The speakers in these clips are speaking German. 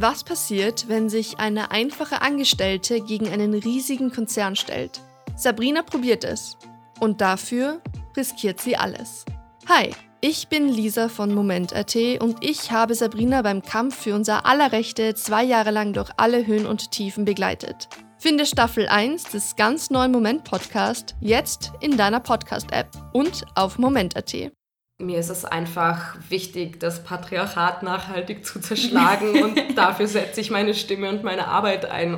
Was passiert, wenn sich eine einfache Angestellte gegen einen riesigen Konzern stellt? Sabrina probiert es. Und dafür riskiert sie alles. Hi, ich bin Lisa von Moment.at und ich habe Sabrina beim Kampf für unser aller Rechte zwei Jahre lang durch alle Höhen und Tiefen begleitet. Finde Staffel 1 des ganz neuen Moment Podcast jetzt in deiner Podcast-App und auf Moment.at. Mir ist es einfach wichtig, das Patriarchat nachhaltig zu zerschlagen und dafür setze ich meine Stimme und meine Arbeit ein.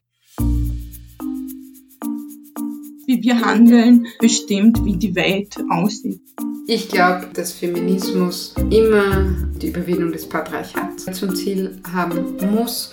Wie wir handeln, bestimmt, wie die Welt aussieht. Ich glaube, dass Feminismus immer die Überwindung des Patriarchats zum Ziel haben muss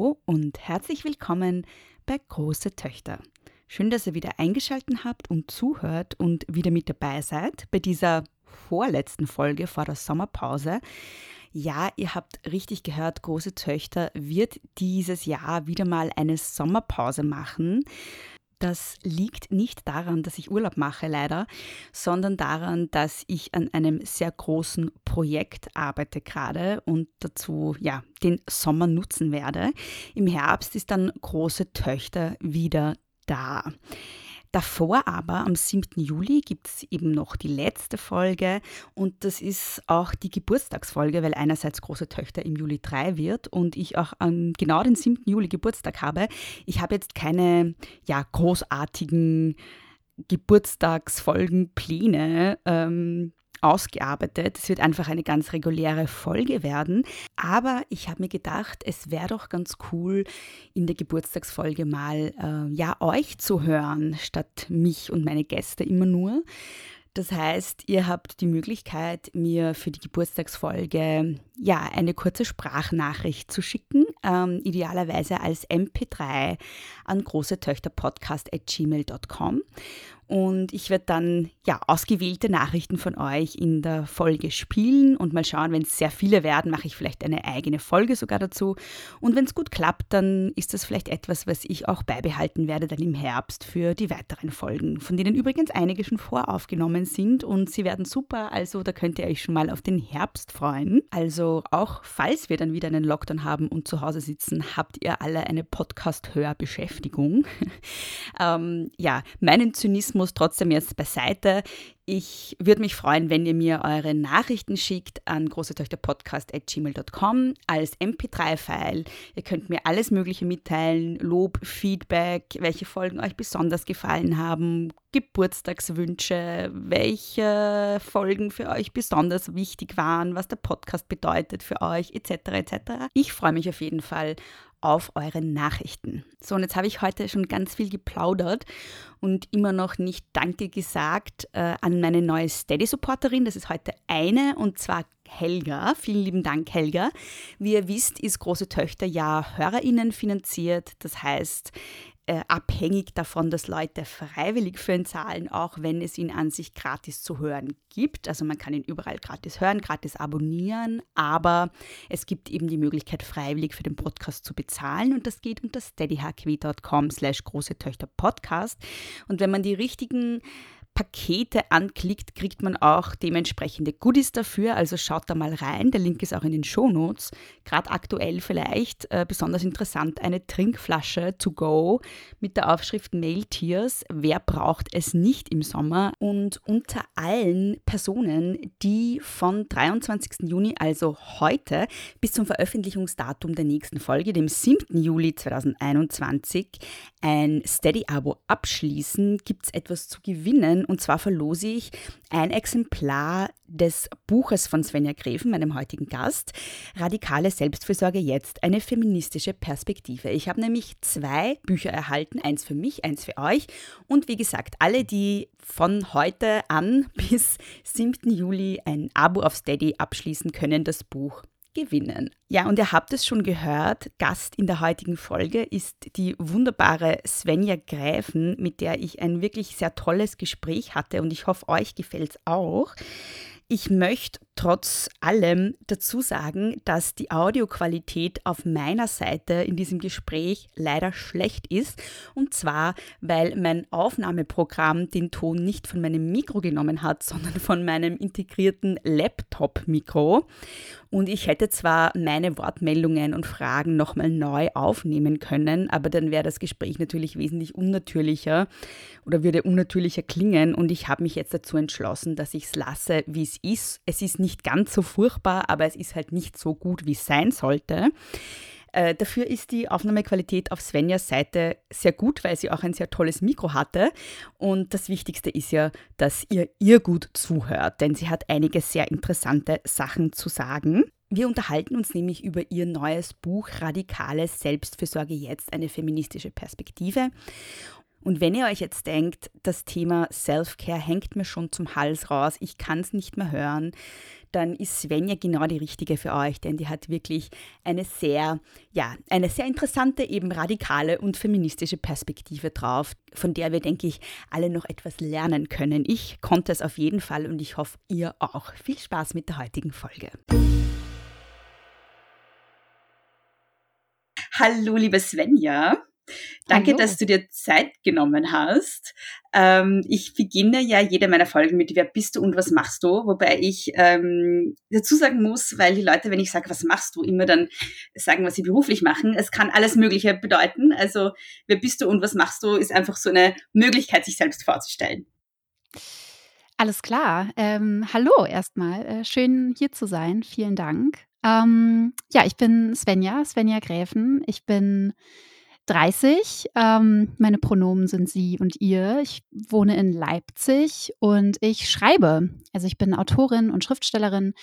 Hallo und herzlich willkommen bei Große Töchter. Schön, dass ihr wieder eingeschaltet habt und zuhört und wieder mit dabei seid bei dieser vorletzten Folge vor der Sommerpause. Ja, ihr habt richtig gehört, Große Töchter wird dieses Jahr wieder mal eine Sommerpause machen. Das liegt nicht daran, dass ich Urlaub mache, leider, sondern daran, dass ich an einem sehr großen Projekt arbeite gerade und dazu ja den Sommer nutzen werde. Im Herbst ist dann große Töchter wieder da. Davor aber, am 7. Juli, gibt es eben noch die letzte Folge und das ist auch die Geburtstagsfolge, weil einerseits große Töchter im Juli 3 wird und ich auch am genau den 7. Juli Geburtstag habe. Ich habe jetzt keine ja, großartigen Geburtstagsfolgenpläne. Ähm, ausgearbeitet. Es wird einfach eine ganz reguläre Folge werden. Aber ich habe mir gedacht, es wäre doch ganz cool, in der Geburtstagsfolge mal äh, ja euch zu hören, statt mich und meine Gäste immer nur. Das heißt, ihr habt die Möglichkeit, mir für die Geburtstagsfolge ja eine kurze Sprachnachricht zu schicken, ähm, idealerweise als MP3 an großetöchterpodcast@gmail.com. Und ich werde dann ja ausgewählte Nachrichten von euch in der Folge spielen und mal schauen, wenn es sehr viele werden, mache ich vielleicht eine eigene Folge sogar dazu. Und wenn es gut klappt, dann ist das vielleicht etwas, was ich auch beibehalten werde dann im Herbst für die weiteren Folgen, von denen übrigens einige schon voraufgenommen sind und sie werden super. Also da könnt ihr euch schon mal auf den Herbst freuen. Also auch falls wir dann wieder einen Lockdown haben und zu Hause sitzen, habt ihr alle eine Podcast-Hörbeschäftigung. ähm, ja, meinen Zynismus muss trotzdem jetzt beiseite. Ich würde mich freuen, wenn ihr mir eure Nachrichten schickt an großetöchterpodcast.gmail.com als MP3-File. Ihr könnt mir alles Mögliche mitteilen, Lob, Feedback, welche Folgen euch besonders gefallen haben, Geburtstagswünsche, welche Folgen für euch besonders wichtig waren, was der Podcast bedeutet für euch, etc. etc. Ich freue mich auf jeden Fall auf eure Nachrichten. So, und jetzt habe ich heute schon ganz viel geplaudert und immer noch nicht Danke gesagt äh, an meine neue Steady-Supporterin. Das ist heute eine und zwar Helga. Vielen lieben Dank, Helga. Wie ihr wisst, ist Große Töchter ja HörerInnen finanziert. Das heißt, äh, abhängig davon, dass Leute freiwillig für ihn zahlen, auch wenn es ihn an sich gratis zu hören gibt. Also man kann ihn überall gratis hören, gratis abonnieren, aber es gibt eben die Möglichkeit, freiwillig für den Podcast zu bezahlen und das geht unter steadyhq.com slash große Töchter Podcast. Und wenn man die richtigen Pakete anklickt, kriegt man auch dementsprechende Goodies dafür. Also schaut da mal rein. Der Link ist auch in den Shownotes. Gerade aktuell vielleicht äh, besonders interessant eine Trinkflasche to go mit der Aufschrift Mail Tears. Wer braucht es nicht im Sommer? Und unter allen Personen, die von 23. Juni, also heute, bis zum Veröffentlichungsdatum der nächsten Folge, dem 7. Juli 2021, ein Steady-Abo abschließen, gibt es etwas zu gewinnen. Und zwar verlose ich ein Exemplar des Buches von Svenja Greven, meinem heutigen Gast, Radikale Selbstfürsorge jetzt, eine feministische Perspektive. Ich habe nämlich zwei Bücher erhalten, eins für mich, eins für euch. Und wie gesagt, alle, die von heute an bis 7. Juli ein Abo auf Steady abschließen können, das Buch gewinnen. Ja, und ihr habt es schon gehört, Gast in der heutigen Folge ist die wunderbare Svenja Gräfen, mit der ich ein wirklich sehr tolles Gespräch hatte und ich hoffe, euch gefällt es auch. Ich möchte trotz allem dazu sagen, dass die Audioqualität auf meiner Seite in diesem Gespräch leider schlecht ist. Und zwar, weil mein Aufnahmeprogramm den Ton nicht von meinem Mikro genommen hat, sondern von meinem integrierten Laptop-Mikro. Und ich hätte zwar meine Wortmeldungen und Fragen nochmal neu aufnehmen können, aber dann wäre das Gespräch natürlich wesentlich unnatürlicher oder würde unnatürlicher klingen. Und ich habe mich jetzt dazu entschlossen, dass ich es lasse, wie es ist. Es ist nicht ganz so furchtbar, aber es ist halt nicht so gut, wie es sein sollte. Äh, dafür ist die Aufnahmequalität auf Svenjas Seite sehr gut, weil sie auch ein sehr tolles Mikro hatte. Und das Wichtigste ist ja, dass ihr ihr gut zuhört, denn sie hat einige sehr interessante Sachen zu sagen. Wir unterhalten uns nämlich über ihr neues Buch Radikale Selbstfürsorge jetzt, eine feministische Perspektive. Und wenn ihr euch jetzt denkt, das Thema Self-Care hängt mir schon zum Hals raus, ich kann es nicht mehr hören, dann ist Svenja genau die richtige für euch, denn die hat wirklich eine sehr, ja, eine sehr interessante, eben radikale und feministische Perspektive drauf, von der wir, denke ich, alle noch etwas lernen können. Ich konnte es auf jeden Fall und ich hoffe, ihr auch. Viel Spaß mit der heutigen Folge. Hallo, liebe Svenja. Danke, Hallo. dass du dir Zeit genommen hast. Ähm, ich beginne ja jede meiner Folgen mit Wer bist du und was machst du? Wobei ich ähm, dazu sagen muss, weil die Leute, wenn ich sage, was machst du, immer dann sagen, was sie beruflich machen. Es kann alles Mögliche bedeuten. Also wer bist du und was machst du, ist einfach so eine Möglichkeit, sich selbst vorzustellen. Alles klar. Ähm, hallo erstmal. Äh, schön hier zu sein. Vielen Dank. Ähm, ja, ich bin Svenja, Svenja Gräfen. Ich bin 30. Ähm, meine Pronomen sind sie und ihr. Ich wohne in Leipzig und ich schreibe. Also ich bin Autorin und Schriftstellerin,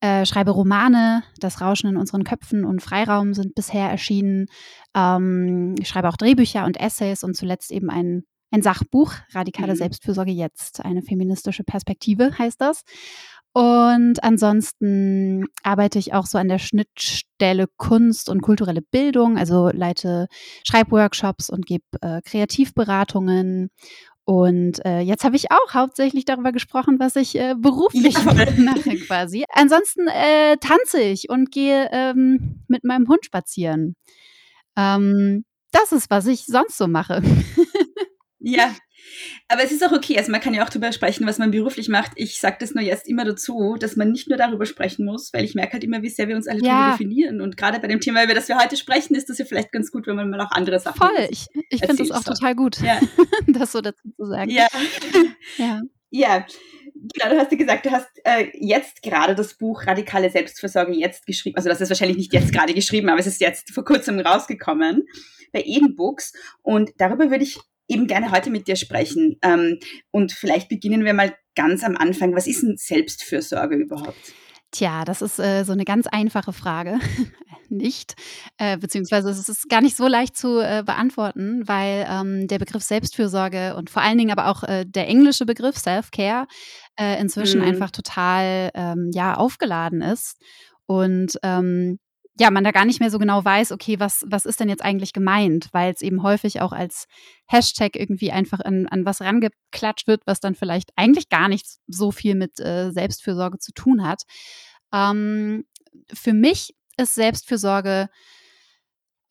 äh, schreibe Romane. Das Rauschen in unseren Köpfen und Freiraum sind bisher erschienen. Ähm, ich schreibe auch Drehbücher und Essays und zuletzt eben ein, ein Sachbuch, Radikale mhm. Selbstfürsorge jetzt, eine feministische Perspektive heißt das. Und ansonsten arbeite ich auch so an der Schnittstelle Kunst und kulturelle Bildung, also leite Schreibworkshops und gebe äh, Kreativberatungen. Und äh, jetzt habe ich auch hauptsächlich darüber gesprochen, was ich äh, beruflich ja. mache quasi. Ansonsten äh, tanze ich und gehe ähm, mit meinem Hund spazieren. Ähm, das ist, was ich sonst so mache. Ja, aber es ist auch okay. Also man kann ja auch darüber sprechen, was man beruflich macht. Ich sage das nur jetzt immer dazu, dass man nicht nur darüber sprechen muss, weil ich merke halt immer, wie sehr wir uns alle ja. definieren. Und gerade bei dem Thema, über das wir heute sprechen, ist das ja vielleicht ganz gut, wenn man mal auch andere Sachen Voll, ich, ich finde das auch so. total gut, ja. das so dazu zu sagen. Ja. ja. ja. Genau, du hast ja gesagt, du hast äh, jetzt gerade das Buch Radikale Selbstversorge jetzt geschrieben. Also das ist wahrscheinlich nicht jetzt gerade geschrieben, aber es ist jetzt vor kurzem rausgekommen bei Eden Books. Und darüber würde ich eben gerne heute mit dir sprechen. Ähm, und vielleicht beginnen wir mal ganz am Anfang. Was ist denn Selbstfürsorge überhaupt? Tja, das ist äh, so eine ganz einfache Frage. nicht. Äh, beziehungsweise es ist gar nicht so leicht zu äh, beantworten, weil ähm, der Begriff Selbstfürsorge und vor allen Dingen aber auch äh, der englische Begriff Self-Care äh, inzwischen mhm. einfach total ähm, ja, aufgeladen ist. Und ähm, ja, man da gar nicht mehr so genau weiß, okay, was, was ist denn jetzt eigentlich gemeint, weil es eben häufig auch als Hashtag irgendwie einfach an, an was rangeklatscht wird, was dann vielleicht eigentlich gar nicht so viel mit äh, Selbstfürsorge zu tun hat. Ähm, für mich ist Selbstfürsorge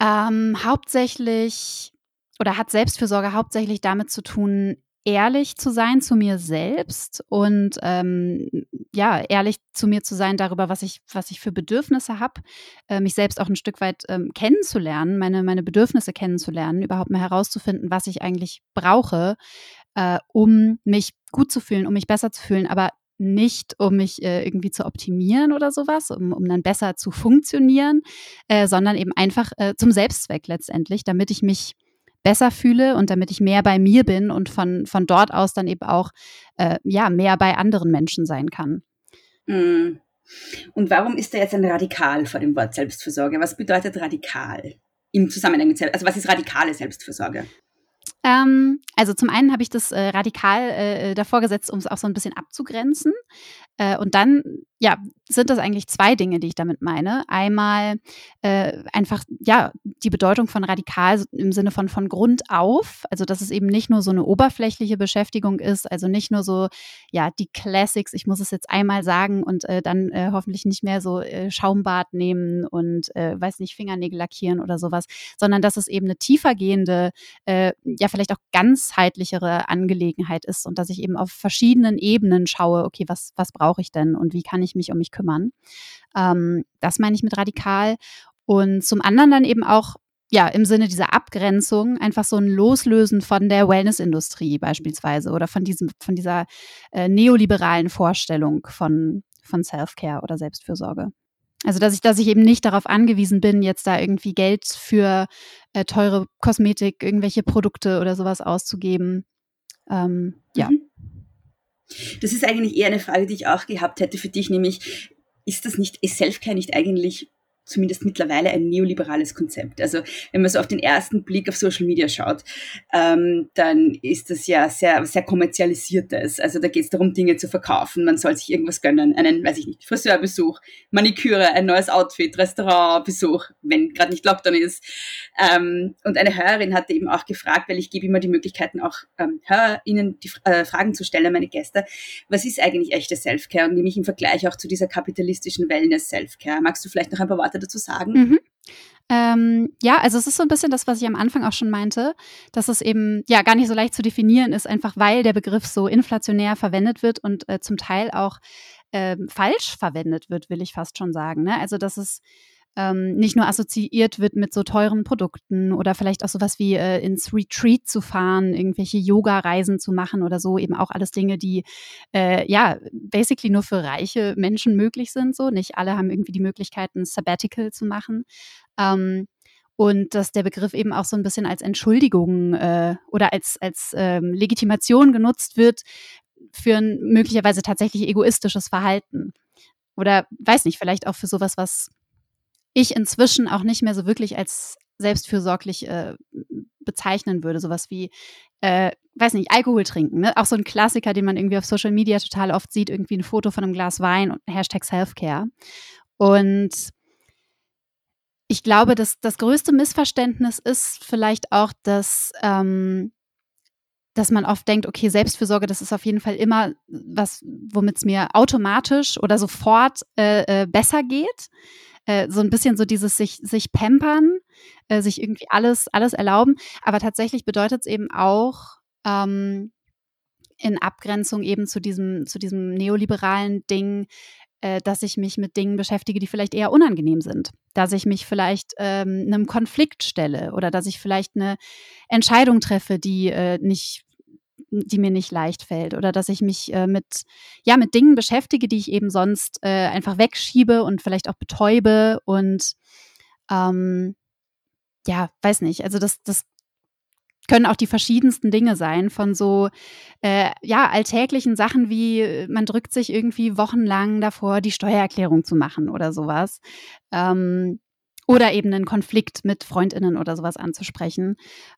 ähm, hauptsächlich oder hat Selbstfürsorge hauptsächlich damit zu tun, ehrlich zu sein zu mir selbst und ähm, ja, ehrlich zu mir zu sein darüber, was ich, was ich für Bedürfnisse habe, äh, mich selbst auch ein Stück weit ähm, kennenzulernen, meine, meine Bedürfnisse kennenzulernen, überhaupt mal herauszufinden, was ich eigentlich brauche, äh, um mich gut zu fühlen, um mich besser zu fühlen, aber nicht, um mich äh, irgendwie zu optimieren oder sowas, um, um dann besser zu funktionieren, äh, sondern eben einfach äh, zum Selbstzweck letztendlich, damit ich mich besser fühle und damit ich mehr bei mir bin und von, von dort aus dann eben auch äh, ja, mehr bei anderen Menschen sein kann. Mm. Und warum ist da jetzt ein Radikal vor dem Wort Selbstfürsorge? Was bedeutet radikal im Zusammenhang mit Selbst, also was ist radikale Selbstfürsorge? Ähm, also zum einen habe ich das äh, radikal äh, davor gesetzt, um es auch so ein bisschen abzugrenzen. Äh, und dann, ja, sind das eigentlich zwei Dinge, die ich damit meine. Einmal äh, einfach, ja, die Bedeutung von radikal im Sinne von von Grund auf. Also, dass es eben nicht nur so eine oberflächliche Beschäftigung ist, also nicht nur so, ja, die Classics, ich muss es jetzt einmal sagen und äh, dann äh, hoffentlich nicht mehr so äh, Schaumbad nehmen und, weiß nicht, Fingernägel lackieren oder sowas, sondern dass es eben eine tiefergehende, ja, vielleicht auch ganzheitlichere Angelegenheit ist und dass ich eben auf verschiedenen Ebenen schaue, okay, was, was brauche brauche ich denn und wie kann ich mich um mich kümmern? Ähm, das meine ich mit radikal. Und zum anderen dann eben auch ja, im Sinne dieser Abgrenzung einfach so ein Loslösen von der Wellnessindustrie beispielsweise oder von diesem, von dieser äh, neoliberalen Vorstellung von, von Self-Care oder Selbstfürsorge. Also, dass ich, dass ich eben nicht darauf angewiesen bin, jetzt da irgendwie Geld für äh, teure Kosmetik, irgendwelche Produkte oder sowas auszugeben. Ähm, ja. Mhm. Das ist eigentlich eher eine Frage, die ich auch gehabt hätte für dich, nämlich ist das nicht, ist Selfcare nicht eigentlich zumindest mittlerweile ein neoliberales Konzept. Also wenn man so auf den ersten Blick auf Social Media schaut, ähm, dann ist das ja sehr, sehr kommerzialisiertes. Also da geht es darum, Dinge zu verkaufen. Man soll sich irgendwas gönnen, einen, weiß ich nicht, Friseurbesuch, Maniküre, ein neues Outfit, Restaurantbesuch, wenn gerade nicht Lockdown ist. Ähm, und eine Hörerin hatte eben auch gefragt, weil ich gebe immer die Möglichkeiten, auch ähm, HörerInnen die äh, Fragen zu stellen, meine Gäste. Was ist eigentlich echte Selfcare? Und nämlich im Vergleich auch zu dieser kapitalistischen Wellness-Selfcare. Magst du vielleicht noch ein paar Worte Worte dazu sagen? Mhm. Ähm, ja, also es ist so ein bisschen das, was ich am Anfang auch schon meinte, dass es eben ja gar nicht so leicht zu definieren ist, einfach weil der Begriff so inflationär verwendet wird und äh, zum Teil auch äh, falsch verwendet wird, will ich fast schon sagen. Ne? Also dass es ähm, nicht nur assoziiert wird mit so teuren Produkten oder vielleicht auch sowas wie äh, ins Retreat zu fahren, irgendwelche Yoga-Reisen zu machen oder so, eben auch alles Dinge, die äh, ja basically nur für reiche Menschen möglich sind. So, nicht alle haben irgendwie die Möglichkeit, ein Sabbatical zu machen. Ähm, und dass der Begriff eben auch so ein bisschen als Entschuldigung äh, oder als, als ähm, Legitimation genutzt wird für ein möglicherweise tatsächlich egoistisches Verhalten. Oder weiß nicht, vielleicht auch für sowas, was ich inzwischen auch nicht mehr so wirklich als selbstfürsorglich äh, bezeichnen würde. Sowas wie, äh, weiß nicht, Alkohol trinken. Ne? Auch so ein Klassiker, den man irgendwie auf Social Media total oft sieht, irgendwie ein Foto von einem Glas Wein und Hashtag Selfcare. Und ich glaube, dass das größte Missverständnis ist vielleicht auch, dass, ähm, dass man oft denkt, okay, Selbstfürsorge, das ist auf jeden Fall immer was, womit es mir automatisch oder sofort äh, äh, besser geht. Äh, so ein bisschen so dieses sich, sich pampern, äh, sich irgendwie alles, alles erlauben. Aber tatsächlich bedeutet es eben auch, ähm, in Abgrenzung eben zu diesem, zu diesem neoliberalen Ding, äh, dass ich mich mit Dingen beschäftige, die vielleicht eher unangenehm sind. Dass ich mich vielleicht ähm, einem Konflikt stelle oder dass ich vielleicht eine Entscheidung treffe, die äh, nicht die mir nicht leicht fällt oder dass ich mich äh, mit ja mit Dingen beschäftige, die ich eben sonst äh, einfach wegschiebe und vielleicht auch betäube und ähm, ja weiß nicht also das das können auch die verschiedensten Dinge sein, von so äh, ja alltäglichen Sachen wie man drückt sich irgendwie wochenlang davor, die Steuererklärung zu machen oder sowas. Ähm, oder eben einen Konflikt mit Freundinnen oder sowas anzusprechen.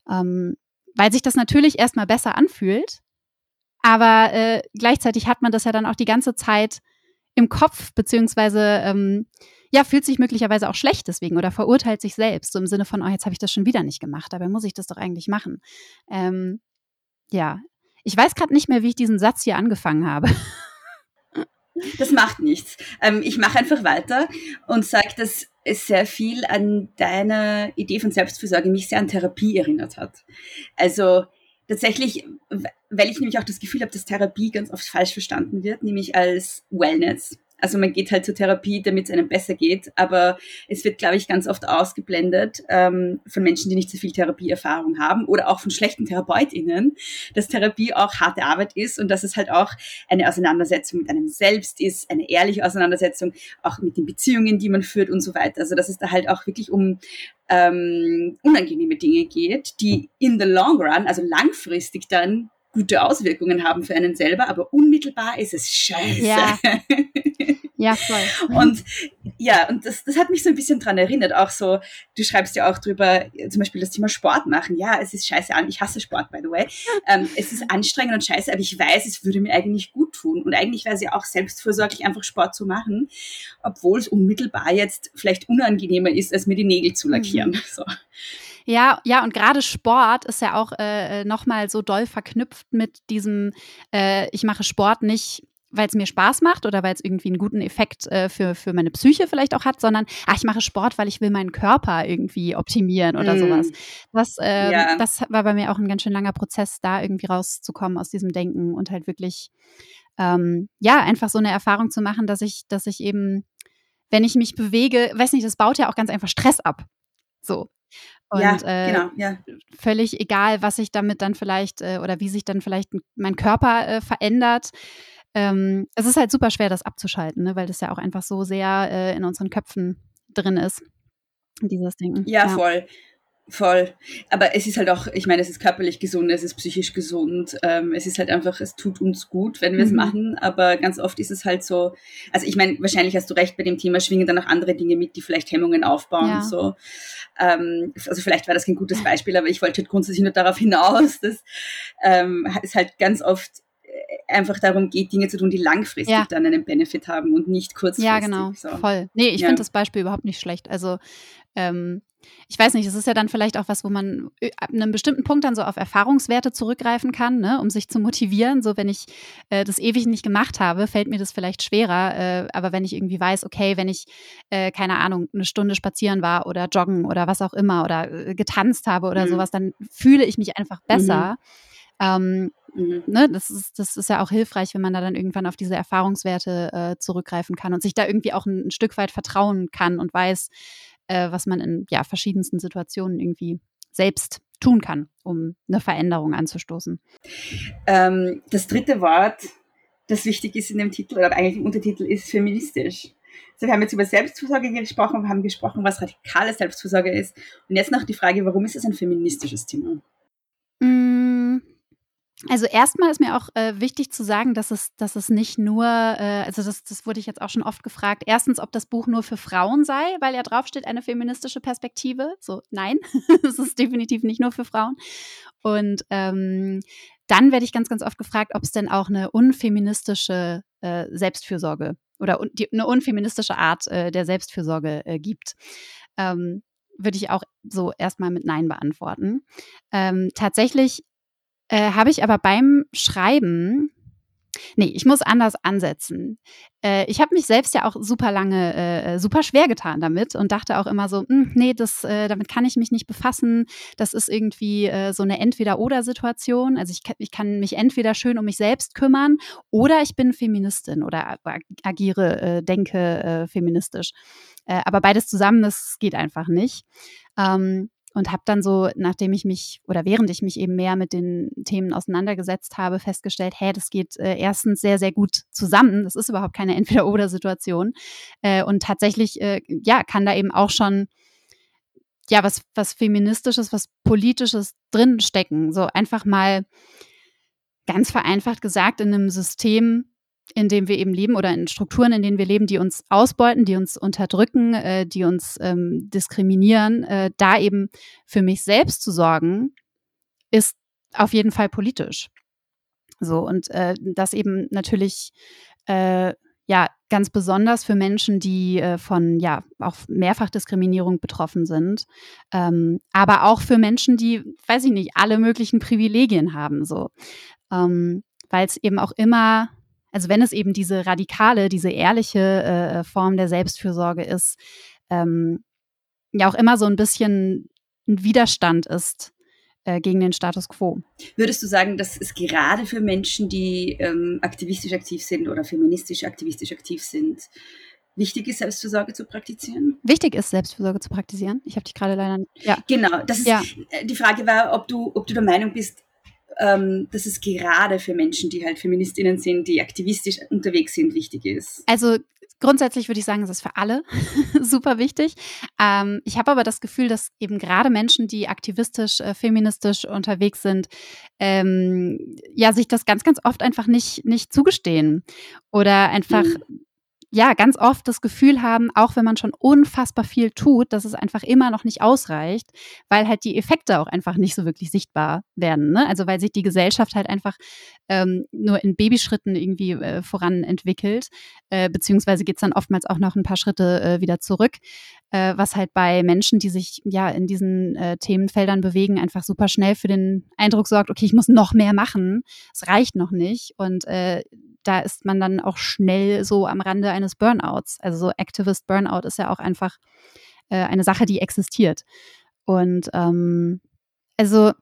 Ähm, weil sich das natürlich erstmal besser anfühlt, aber äh, gleichzeitig hat man das ja dann auch die ganze Zeit im Kopf, beziehungsweise ähm, ja, fühlt sich möglicherweise auch schlecht deswegen oder verurteilt sich selbst, so im Sinne von, oh, jetzt habe ich das schon wieder nicht gemacht, dabei muss ich das doch eigentlich machen. Ähm, ja, ich weiß gerade nicht mehr, wie ich diesen Satz hier angefangen habe. Das macht nichts. Ähm, ich mache einfach weiter und sage, dass sehr viel an deiner Idee von Selbstfürsorge mich sehr an Therapie erinnert hat. Also tatsächlich, weil ich nämlich auch das Gefühl habe, dass Therapie ganz oft falsch verstanden wird, nämlich als Wellness. Also man geht halt zur Therapie, damit es einem besser geht, aber es wird, glaube ich, ganz oft ausgeblendet ähm, von Menschen, die nicht so viel Therapieerfahrung haben oder auch von schlechten TherapeutInnen, dass Therapie auch harte Arbeit ist und dass es halt auch eine Auseinandersetzung mit einem selbst ist, eine ehrliche Auseinandersetzung, auch mit den Beziehungen, die man führt und so weiter. Also dass es da halt auch wirklich um ähm, unangenehme Dinge geht, die in the long run, also langfristig dann gute Auswirkungen haben für einen selber, aber unmittelbar ist es scheiße. Ja, ja voll. Und ja, und das, das hat mich so ein bisschen dran erinnert, auch so, du schreibst ja auch drüber, zum Beispiel das Thema Sport machen. Ja, es ist scheiße an, ich hasse Sport, by the way. Ähm, es ist anstrengend und scheiße, aber ich weiß, es würde mir eigentlich gut tun. Und eigentlich wäre es ja auch selbstvorsorglich, einfach Sport zu machen, obwohl es unmittelbar jetzt vielleicht unangenehmer ist, als mir die Nägel zu lackieren. Mhm. So. Ja, ja, und gerade Sport ist ja auch äh, nochmal so doll verknüpft mit diesem, äh, ich mache Sport nicht weil es mir Spaß macht oder weil es irgendwie einen guten Effekt äh, für, für meine Psyche vielleicht auch hat, sondern ach, ich mache Sport, weil ich will meinen Körper irgendwie optimieren oder mm. sowas. Das, äh, ja. das war bei mir auch ein ganz schön langer Prozess, da irgendwie rauszukommen aus diesem Denken und halt wirklich, ähm, ja, einfach so eine Erfahrung zu machen, dass ich, dass ich eben, wenn ich mich bewege, weiß nicht, das baut ja auch ganz einfach Stress ab. So. Und ja, äh, genau, ja. völlig egal, was sich damit dann vielleicht äh, oder wie sich dann vielleicht mein Körper äh, verändert. Ähm, es ist halt super schwer, das abzuschalten, ne? weil das ja auch einfach so sehr äh, in unseren Köpfen drin ist, dieses Ding. Ja, ja, voll. Voll. Aber es ist halt auch, ich meine, es ist körperlich gesund, es ist psychisch gesund. Ähm, es ist halt einfach, es tut uns gut, wenn wir es mhm. machen. Aber ganz oft ist es halt so, also ich meine, wahrscheinlich hast du recht bei dem Thema, schwingen dann auch andere Dinge mit, die vielleicht Hemmungen aufbauen. Ja. So. Ähm, also vielleicht war das kein gutes Beispiel, aber ich wollte halt grundsätzlich nur darauf hinaus, dass ähm, es halt ganz oft einfach darum geht, Dinge zu tun, die langfristig ja. dann einen Benefit haben und nicht kurzfristig. Ja, genau, so. voll. Nee, ich ja. finde das Beispiel überhaupt nicht schlecht. Also ähm, ich weiß nicht, es ist ja dann vielleicht auch was, wo man äh, ab einem bestimmten Punkt dann so auf Erfahrungswerte zurückgreifen kann, ne, um sich zu motivieren. So, wenn ich äh, das ewig nicht gemacht habe, fällt mir das vielleicht schwerer. Äh, aber wenn ich irgendwie weiß, okay, wenn ich, äh, keine Ahnung, eine Stunde spazieren war oder joggen oder was auch immer oder äh, getanzt habe oder mhm. sowas, dann fühle ich mich einfach besser. Mhm. Ähm, mhm. ne, das, ist, das ist ja auch hilfreich, wenn man da dann irgendwann auf diese Erfahrungswerte äh, zurückgreifen kann und sich da irgendwie auch ein, ein Stück weit vertrauen kann und weiß, äh, was man in ja, verschiedensten Situationen irgendwie selbst tun kann, um eine Veränderung anzustoßen. Ähm, das dritte Wort, das wichtig ist in dem Titel oder eigentlich im Untertitel, ist feministisch. Also wir haben jetzt über Selbstversorge gesprochen, wir haben gesprochen, was radikale Selbstversorge ist. Und jetzt noch die Frage, warum ist es ein feministisches Thema? Mm, also erstmal ist mir auch äh, wichtig zu sagen, dass es, dass es nicht nur, äh, also das, das wurde ich jetzt auch schon oft gefragt, erstens, ob das Buch nur für Frauen sei, weil ja draufsteht eine feministische Perspektive. So, nein, es ist definitiv nicht nur für Frauen. Und ähm, dann werde ich ganz, ganz oft gefragt, ob es denn auch eine unfeministische äh, Selbstfürsorge oder un die, eine unfeministische Art äh, der Selbstfürsorge äh, gibt. Ähm, würde ich auch so erstmal mit Nein beantworten. Ähm, tatsächlich äh, habe ich aber beim Schreiben, nee, ich muss anders ansetzen. Äh, ich habe mich selbst ja auch super lange, äh, super schwer getan damit und dachte auch immer so, hm, nee, das, äh, damit kann ich mich nicht befassen. Das ist irgendwie äh, so eine Entweder-Oder-Situation. Also ich, ich kann mich entweder schön um mich selbst kümmern oder ich bin Feministin oder agiere, äh, denke feministisch. aber beides zusammen, das geht einfach nicht. Ähm, und habe dann so, nachdem ich mich oder während ich mich eben mehr mit den Themen auseinandergesetzt habe, festgestellt, hey, das geht äh, erstens sehr, sehr gut zusammen. Das ist überhaupt keine Entweder-Oder-Situation. Äh, und tatsächlich, äh, ja, kann da eben auch schon ja, was, was Feministisches, was Politisches drinstecken. So einfach mal ganz vereinfacht gesagt in einem System, in dem wir eben leben oder in Strukturen, in denen wir leben, die uns ausbeuten, die uns unterdrücken, äh, die uns ähm, diskriminieren, äh, da eben für mich selbst zu sorgen, ist auf jeden Fall politisch. So, und äh, das eben natürlich äh, ja ganz besonders für Menschen, die äh, von ja auch Mehrfachdiskriminierung betroffen sind, ähm, aber auch für Menschen, die, weiß ich nicht, alle möglichen Privilegien haben, so. Ähm, Weil es eben auch immer also wenn es eben diese radikale, diese ehrliche äh, Form der Selbstfürsorge ist, ähm, ja auch immer so ein bisschen ein Widerstand ist äh, gegen den Status quo. Würdest du sagen, dass es gerade für Menschen, die ähm, aktivistisch aktiv sind oder feministisch aktivistisch aktiv sind, wichtig ist, Selbstfürsorge zu praktizieren? Wichtig ist, Selbstfürsorge zu praktizieren. Ich habe dich gerade leider. Ja. Genau. Das ist, ja. Die Frage war, ob du, ob du der Meinung bist, ähm, dass es gerade für Menschen, die halt Feministinnen sind, die aktivistisch unterwegs sind, wichtig ist? Also grundsätzlich würde ich sagen, es ist für alle super wichtig. Ähm, ich habe aber das Gefühl, dass eben gerade Menschen, die aktivistisch, äh, feministisch unterwegs sind, ähm, ja, sich das ganz, ganz oft einfach nicht, nicht zugestehen oder einfach mhm ja, ganz oft das Gefühl haben, auch wenn man schon unfassbar viel tut, dass es einfach immer noch nicht ausreicht, weil halt die Effekte auch einfach nicht so wirklich sichtbar werden. Ne? Also weil sich die Gesellschaft halt einfach ähm, nur in Babyschritten irgendwie äh, voran entwickelt, äh, beziehungsweise geht es dann oftmals auch noch ein paar Schritte äh, wieder zurück, äh, was halt bei Menschen, die sich ja in diesen äh, Themenfeldern bewegen, einfach super schnell für den Eindruck sorgt, okay, ich muss noch mehr machen, es reicht noch nicht und äh, da ist man dann auch schnell so am Rande eines Burnouts. Also so Activist Burnout ist ja auch einfach eine Sache, die existiert. Und ähm, also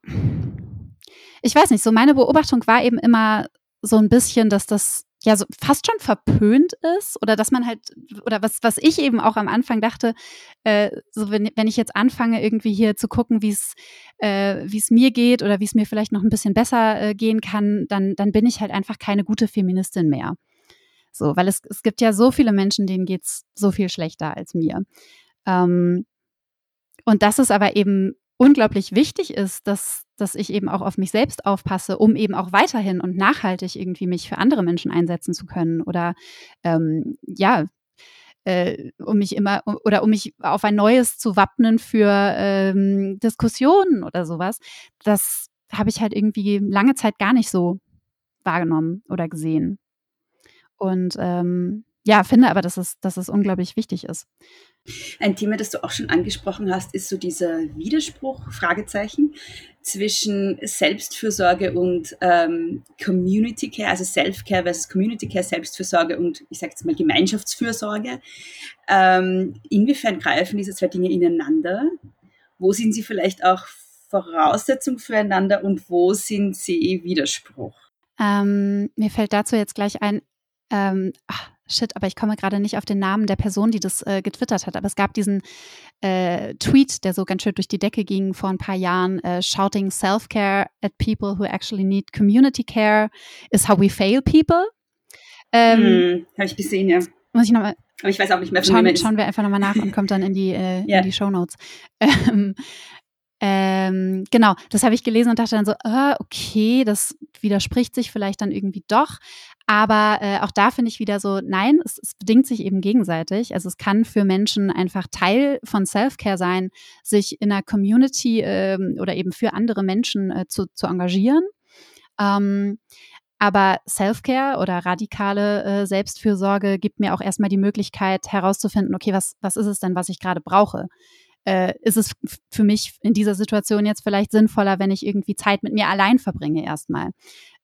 ich weiß nicht, so meine Beobachtung war eben immer so ein bisschen, dass das ja so fast schon verpönt ist oder dass man halt oder was was ich eben auch am Anfang dachte äh, so wenn, wenn ich jetzt anfange irgendwie hier zu gucken wie es äh, es mir geht oder wie es mir vielleicht noch ein bisschen besser äh, gehen kann dann dann bin ich halt einfach keine gute Feministin mehr. So weil es es gibt ja so viele Menschen denen geht's so viel schlechter als mir. Ähm, und das ist aber eben unglaublich wichtig ist, dass, dass ich eben auch auf mich selbst aufpasse, um eben auch weiterhin und nachhaltig irgendwie mich für andere Menschen einsetzen zu können oder ähm, ja, äh, um mich immer oder um mich auf ein neues zu wappnen für ähm, Diskussionen oder sowas. Das habe ich halt irgendwie lange Zeit gar nicht so wahrgenommen oder gesehen. Und ähm, ja, finde aber, dass es, dass es unglaublich wichtig ist. Ein Thema, das du auch schon angesprochen hast, ist so dieser Widerspruch, Fragezeichen, zwischen Selbstfürsorge und ähm, Community Care, also Self-Care versus Community Care, Selbstfürsorge und ich sage jetzt mal Gemeinschaftsfürsorge. Ähm, inwiefern greifen diese zwei Dinge ineinander? Wo sind sie vielleicht auch Voraussetzung füreinander und wo sind sie Widerspruch? Ähm, mir fällt dazu jetzt gleich ein, ähm, ach, shit, aber ich komme gerade nicht auf den Namen der Person, die das äh, getwittert hat. Aber es gab diesen äh, Tweet, der so ganz schön durch die Decke ging vor ein paar Jahren, äh, shouting self-care at people who actually need community care is how we fail people. Ähm, hm, Habe ich gesehen, ja. Muss ich nochmal. Aber ich weiß auch nicht mehr, von schauen, schauen wir einfach nochmal nach und kommt dann in die, äh, ja. in die Show Notes. Ähm, ähm, genau, das habe ich gelesen und dachte dann so, äh, okay, das widerspricht sich vielleicht dann irgendwie doch. Aber äh, auch da finde ich wieder so, nein, es, es, bedingt sich eben gegenseitig. Also es kann für Menschen einfach Teil von Self-Care sein, sich in einer Community äh, oder eben für andere Menschen äh, zu, zu engagieren. Ähm, aber Self-Care oder radikale äh, Selbstfürsorge gibt mir auch erstmal die Möglichkeit herauszufinden, okay, was, was ist es denn, was ich gerade brauche? Äh, ist es für mich in dieser Situation jetzt vielleicht sinnvoller, wenn ich irgendwie Zeit mit mir allein verbringe erstmal?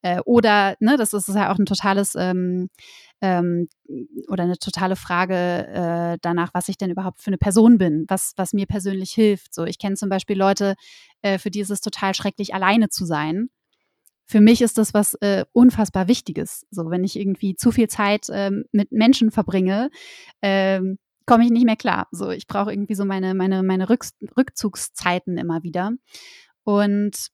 Äh, oder, ne, das ist ja auch ein totales ähm, ähm, oder eine totale Frage äh, danach, was ich denn überhaupt für eine Person bin, was, was mir persönlich hilft. So, ich kenne zum Beispiel Leute, äh, für die ist es total schrecklich, alleine zu sein. Für mich ist das was äh, unfassbar Wichtiges. So, wenn ich irgendwie zu viel Zeit ähm, mit Menschen verbringe, ähm, komme ich nicht mehr klar. So, ich brauche irgendwie so meine, meine, meine Rück Rückzugszeiten immer wieder. Und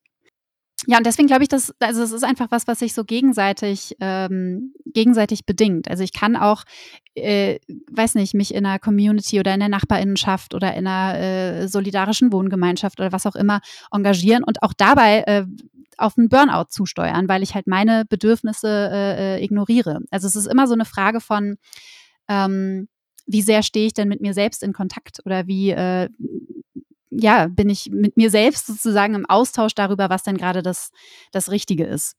ja, und deswegen glaube ich, dass, also es ist einfach was, was sich so gegenseitig, ähm, gegenseitig bedingt. Also ich kann auch, äh, weiß nicht, mich in einer Community oder in der Nachbarinnenschaft oder in einer äh, solidarischen Wohngemeinschaft oder was auch immer engagieren und auch dabei äh, auf einen Burnout zusteuern, weil ich halt meine Bedürfnisse äh, äh ignoriere. Also es ist immer so eine Frage von, ähm, wie sehr stehe ich denn mit mir selbst in Kontakt oder wie, äh, ja, bin ich mit mir selbst sozusagen im Austausch darüber, was denn gerade das, das Richtige ist.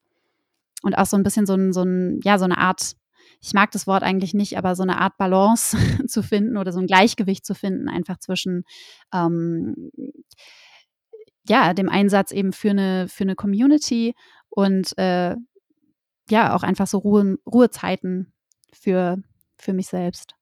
Und auch so ein bisschen so, ein, so, ein, ja, so eine Art, ich mag das Wort eigentlich nicht, aber so eine Art Balance zu finden oder so ein Gleichgewicht zu finden, einfach zwischen ähm, ja, dem Einsatz eben für eine, für eine Community und äh, ja, auch einfach so Ruhe, Ruhezeiten für, für mich selbst.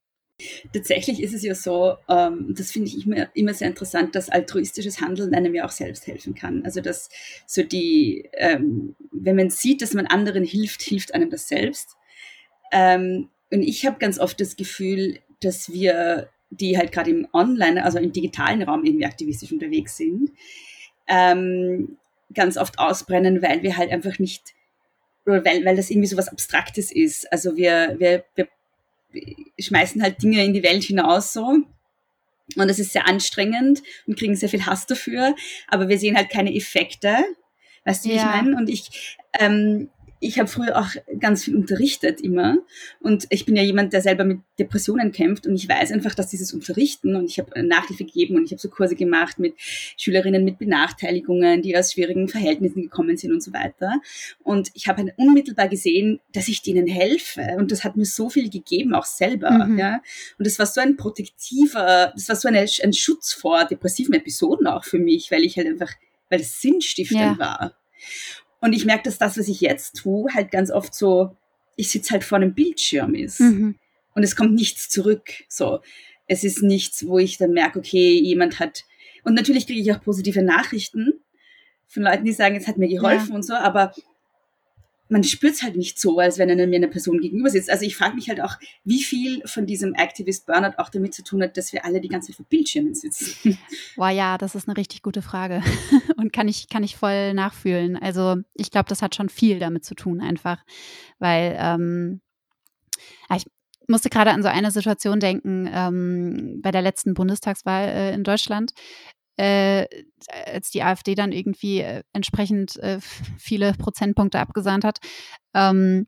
Tatsächlich ist es ja so, ähm, das finde ich immer, immer sehr interessant, dass altruistisches Handeln einem ja auch selbst helfen kann. Also dass so die, ähm, wenn man sieht, dass man anderen hilft, hilft einem das selbst. Ähm, und ich habe ganz oft das Gefühl, dass wir, die halt gerade im Online, also im digitalen Raum irgendwie aktivistisch unterwegs sind, ähm, ganz oft ausbrennen, weil wir halt einfach nicht, weil, weil das irgendwie so was Abstraktes ist. Also wir, wir, wir schmeißen halt Dinge in die Welt hinaus so. Und das ist sehr anstrengend und kriegen sehr viel Hass dafür, aber wir sehen halt keine Effekte. Weißt du, wie ja. ich meine? Und ich, ähm, ich habe früher auch ganz viel unterrichtet immer und ich bin ja jemand, der selber mit Depressionen kämpft und ich weiß einfach, dass dieses Unterrichten und ich habe Nachhilfe gegeben und ich habe so Kurse gemacht mit Schülerinnen mit Benachteiligungen, die aus schwierigen Verhältnissen gekommen sind und so weiter und ich habe halt unmittelbar gesehen, dass ich denen helfe und das hat mir so viel gegeben, auch selber, mhm. ja und das war so ein protektiver, das war so eine, ein Schutz vor depressiven Episoden auch für mich, weil ich halt einfach, weil es sinnstiftend ja. war. Und ich merke, dass das, was ich jetzt tue, halt ganz oft so, ich sitze halt vor einem Bildschirm ist. Mhm. Und es kommt nichts zurück. So, es ist nichts, wo ich dann merke, okay, jemand hat. Und natürlich kriege ich auch positive Nachrichten von Leuten, die sagen, es hat mir geholfen ja. und so, aber man spürt es halt nicht so, als wenn mir eine Person gegenüber sitzt. Also ich frage mich halt auch, wie viel von diesem Activist Burnout auch damit zu tun hat, dass wir alle die ganze Zeit vor Bildschirmen sitzen. Boah, ja, das ist eine richtig gute Frage und kann ich, kann ich voll nachfühlen. Also ich glaube, das hat schon viel damit zu tun einfach, weil ähm, ich musste gerade an so eine Situation denken ähm, bei der letzten Bundestagswahl äh, in Deutschland äh, als die AfD dann irgendwie äh, entsprechend äh, viele Prozentpunkte abgesahnt hat, ähm,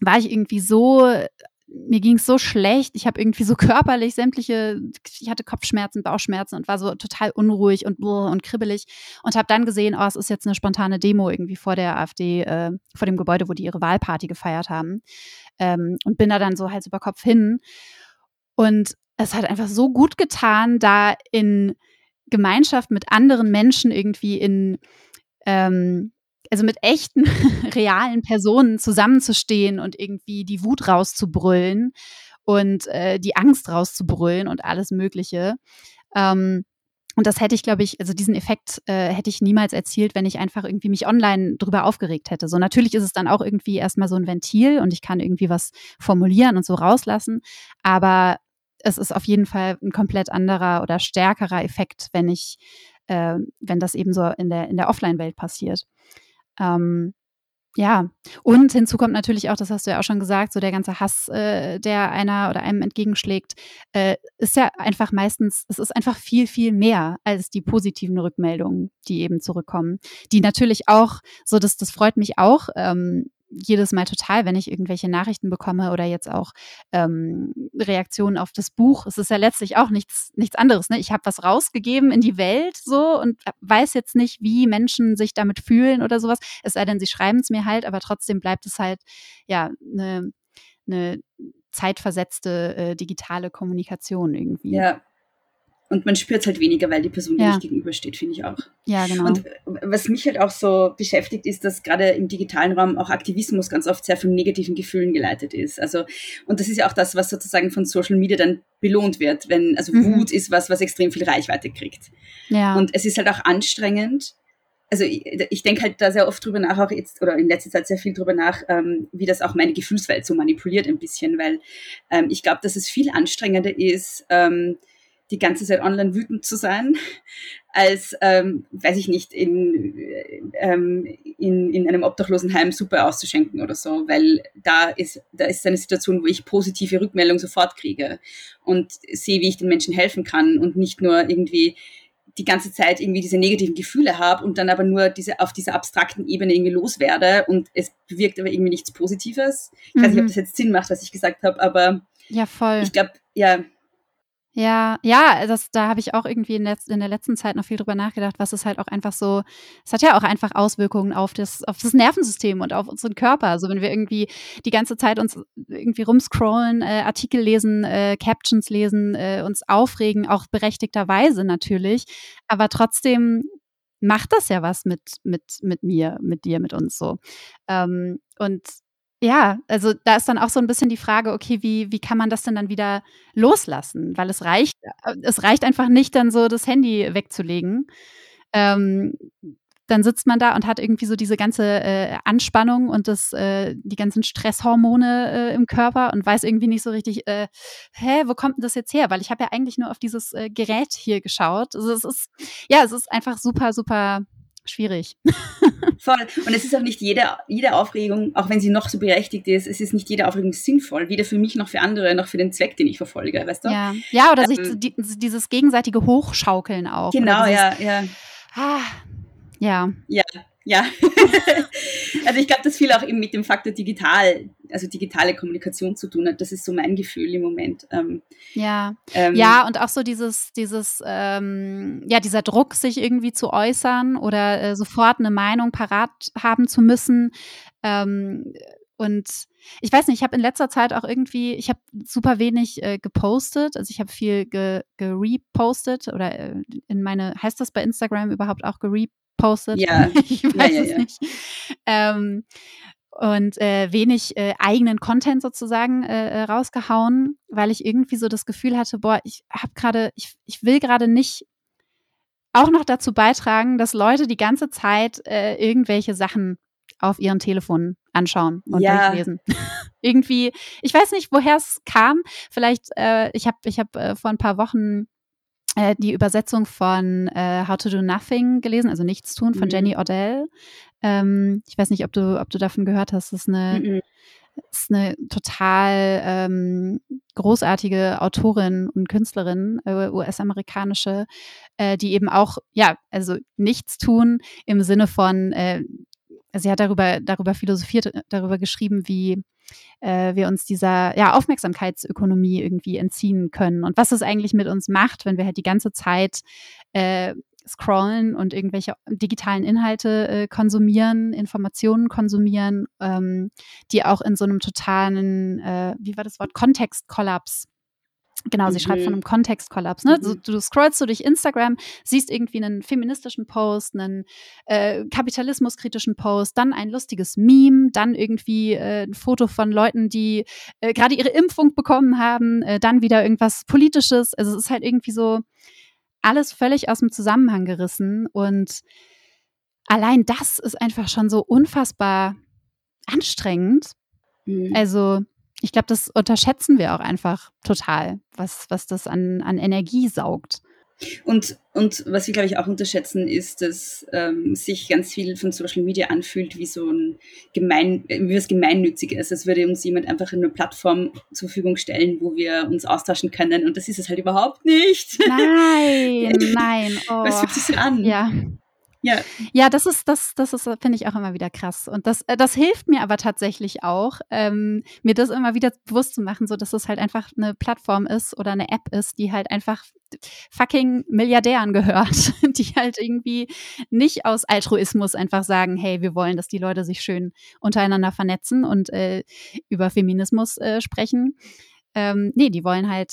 war ich irgendwie so, mir ging es so schlecht, ich habe irgendwie so körperlich sämtliche, ich hatte Kopfschmerzen, Bauchschmerzen und war so total unruhig und und kribbelig und habe dann gesehen, oh, es ist jetzt eine spontane Demo irgendwie vor der AfD, äh, vor dem Gebäude, wo die ihre Wahlparty gefeiert haben ähm, und bin da dann so Hals über Kopf hin. Und es hat einfach so gut getan, da in Gemeinschaft mit anderen Menschen irgendwie in, ähm, also mit echten, realen Personen zusammenzustehen und irgendwie die Wut rauszubrüllen und äh, die Angst rauszubrüllen und alles Mögliche. Ähm, und das hätte ich, glaube ich, also diesen Effekt äh, hätte ich niemals erzielt, wenn ich einfach irgendwie mich online drüber aufgeregt hätte. So natürlich ist es dann auch irgendwie erstmal so ein Ventil und ich kann irgendwie was formulieren und so rauslassen. Aber es ist auf jeden Fall ein komplett anderer oder stärkerer Effekt, wenn ich, äh, wenn das eben so in der, in der Offline-Welt passiert. Ähm, ja, und hinzu kommt natürlich auch, das hast du ja auch schon gesagt, so der ganze Hass, äh, der einer oder einem entgegenschlägt, äh, ist ja einfach meistens, es ist einfach viel, viel mehr als die positiven Rückmeldungen, die eben zurückkommen. Die natürlich auch, so das, das freut mich auch, ähm, jedes Mal total, wenn ich irgendwelche Nachrichten bekomme oder jetzt auch ähm, Reaktionen auf das Buch. Es ist ja letztlich auch nichts, nichts anderes. Ne? Ich habe was rausgegeben in die Welt so und weiß jetzt nicht, wie Menschen sich damit fühlen oder sowas. Es sei denn, sie schreiben es mir halt, aber trotzdem bleibt es halt ja eine ne zeitversetzte äh, digitale Kommunikation irgendwie. Ja, und man spürt es halt weniger, weil die Person ja. nicht gegenübersteht, finde ich auch. Ja, genau. Und was mich halt auch so beschäftigt, ist, dass gerade im digitalen Raum auch Aktivismus ganz oft sehr von negativen Gefühlen geleitet ist. Also, und das ist ja auch das, was sozusagen von Social Media dann belohnt wird, wenn, also mhm. Wut ist was, was extrem viel Reichweite kriegt. Ja. Und es ist halt auch anstrengend. Also ich, ich denke halt da sehr oft drüber nach, auch jetzt oder in letzter Zeit sehr viel drüber nach, ähm, wie das auch meine Gefühlswelt so manipuliert ein bisschen, weil ähm, ich glaube, dass es viel anstrengender ist, ähm, die ganze Zeit online wütend zu sein, als, ähm, weiß ich nicht, in, ähm, in, in einem Obdachlosenheim Suppe auszuschenken oder so, weil da ist, da ist eine Situation, wo ich positive Rückmeldung sofort kriege und sehe, wie ich den Menschen helfen kann und nicht nur irgendwie die ganze Zeit irgendwie diese negativen Gefühle habe und dann aber nur diese auf dieser abstrakten Ebene irgendwie loswerde und es bewirkt aber irgendwie nichts Positives. Ich mhm. weiß nicht, ob mhm. das jetzt Sinn macht, was ich gesagt habe, aber ja, voll. Ich glaube, ja, ja, ja, das, da habe ich auch irgendwie in, letz, in, der letzten Zeit noch viel drüber nachgedacht, was es halt auch einfach so, es hat ja auch einfach Auswirkungen auf das, auf das Nervensystem und auf unseren Körper. Also wenn wir irgendwie die ganze Zeit uns irgendwie rumscrollen, äh, Artikel lesen, äh, Captions lesen, äh, uns aufregen, auch berechtigterweise natürlich, aber trotzdem macht das ja was mit, mit, mit mir, mit dir, mit uns so. Ähm, und ja, also da ist dann auch so ein bisschen die Frage, okay, wie, wie kann man das denn dann wieder loslassen? Weil es reicht, äh, es reicht einfach nicht, dann so das Handy wegzulegen. Ähm, dann sitzt man da und hat irgendwie so diese ganze äh, Anspannung und das, äh, die ganzen Stresshormone äh, im Körper und weiß irgendwie nicht so richtig, äh, hä, wo kommt denn das jetzt her? Weil ich habe ja eigentlich nur auf dieses äh, Gerät hier geschaut. Also es ist, ja, es ist einfach super, super schwierig. Voll. Und es ist auch nicht jede, jede Aufregung, auch wenn sie noch so berechtigt ist, es ist nicht jede Aufregung sinnvoll, weder für mich noch für andere, noch für den Zweck, den ich verfolge, weißt du? Ja, ja oder ähm, sich die, dieses gegenseitige Hochschaukeln auch. Genau, dieses, ja, ja. Ah, ja. Ja, ja. also ich glaube, dass viel auch eben mit dem Faktor digital, also digitale Kommunikation zu tun hat. Das ist so mein Gefühl im Moment. Ähm, ja. Ähm, ja, und auch so dieses, dieses, ähm, ja, dieser Druck, sich irgendwie zu äußern oder äh, sofort eine Meinung parat haben zu müssen. Ähm, und ich weiß nicht, ich habe in letzter Zeit auch irgendwie, ich habe super wenig äh, gepostet, also ich habe viel gerepostet ge oder äh, in meine, heißt das bei Instagram überhaupt auch gerepostet? Postet. Ja, ich weiß ja, ja, es nicht. Ähm, und äh, wenig äh, eigenen Content sozusagen äh, äh, rausgehauen, weil ich irgendwie so das Gefühl hatte, boah, ich habe gerade, ich, ich will gerade nicht auch noch dazu beitragen, dass Leute die ganze Zeit äh, irgendwelche Sachen auf ihren Telefonen anschauen und ja. durchlesen. irgendwie, ich weiß nicht, woher es kam. Vielleicht, äh, ich habe ich hab, äh, vor ein paar Wochen äh, die Übersetzung von äh, How to Do Nothing gelesen, also Nichts tun von mhm. Jenny Odell. Ähm, ich weiß nicht, ob du, ob du davon gehört hast. Das ist eine, mhm. ist eine total ähm, großartige Autorin und Künstlerin, äh, US-amerikanische, äh, die eben auch, ja, also nichts tun im Sinne von, äh, sie hat darüber, darüber philosophiert, darüber geschrieben, wie äh, wir uns dieser ja, Aufmerksamkeitsökonomie irgendwie entziehen können. Und was es eigentlich mit uns macht, wenn wir halt die ganze Zeit äh, scrollen und irgendwelche digitalen Inhalte äh, konsumieren, Informationen konsumieren, ähm, die auch in so einem totalen, äh, wie war das Wort, Kontextkollaps Genau, sie mhm. schreibt von einem Kontextkollaps. Ne? Mhm. So, du scrollst so durch Instagram, siehst irgendwie einen feministischen Post, einen äh, kapitalismuskritischen Post, dann ein lustiges Meme, dann irgendwie äh, ein Foto von Leuten, die äh, gerade ihre Impfung bekommen haben, äh, dann wieder irgendwas Politisches. Also es ist halt irgendwie so alles völlig aus dem Zusammenhang gerissen. Und allein das ist einfach schon so unfassbar anstrengend. Mhm. Also ich glaube, das unterschätzen wir auch einfach total, was, was das an, an Energie saugt. Und, und was wir, glaube ich, auch unterschätzen, ist, dass ähm, sich ganz viel von Social Media anfühlt wie so ein gemein, wie was Gemeinnütziges. Als würde uns jemand einfach eine Plattform zur Verfügung stellen, wo wir uns austauschen können. Und das ist es halt überhaupt nicht. Nein, nein. Oh. Was fühlt sich so an? Ja. Ja. ja, das ist, das, das ist, finde ich auch immer wieder krass. Und das, äh, das hilft mir aber tatsächlich auch, ähm, mir das immer wieder bewusst zu machen, so dass es halt einfach eine Plattform ist oder eine App ist, die halt einfach fucking Milliardären gehört, die halt irgendwie nicht aus Altruismus einfach sagen, hey, wir wollen, dass die Leute sich schön untereinander vernetzen und äh, über Feminismus äh, sprechen. Ähm, nee, die wollen halt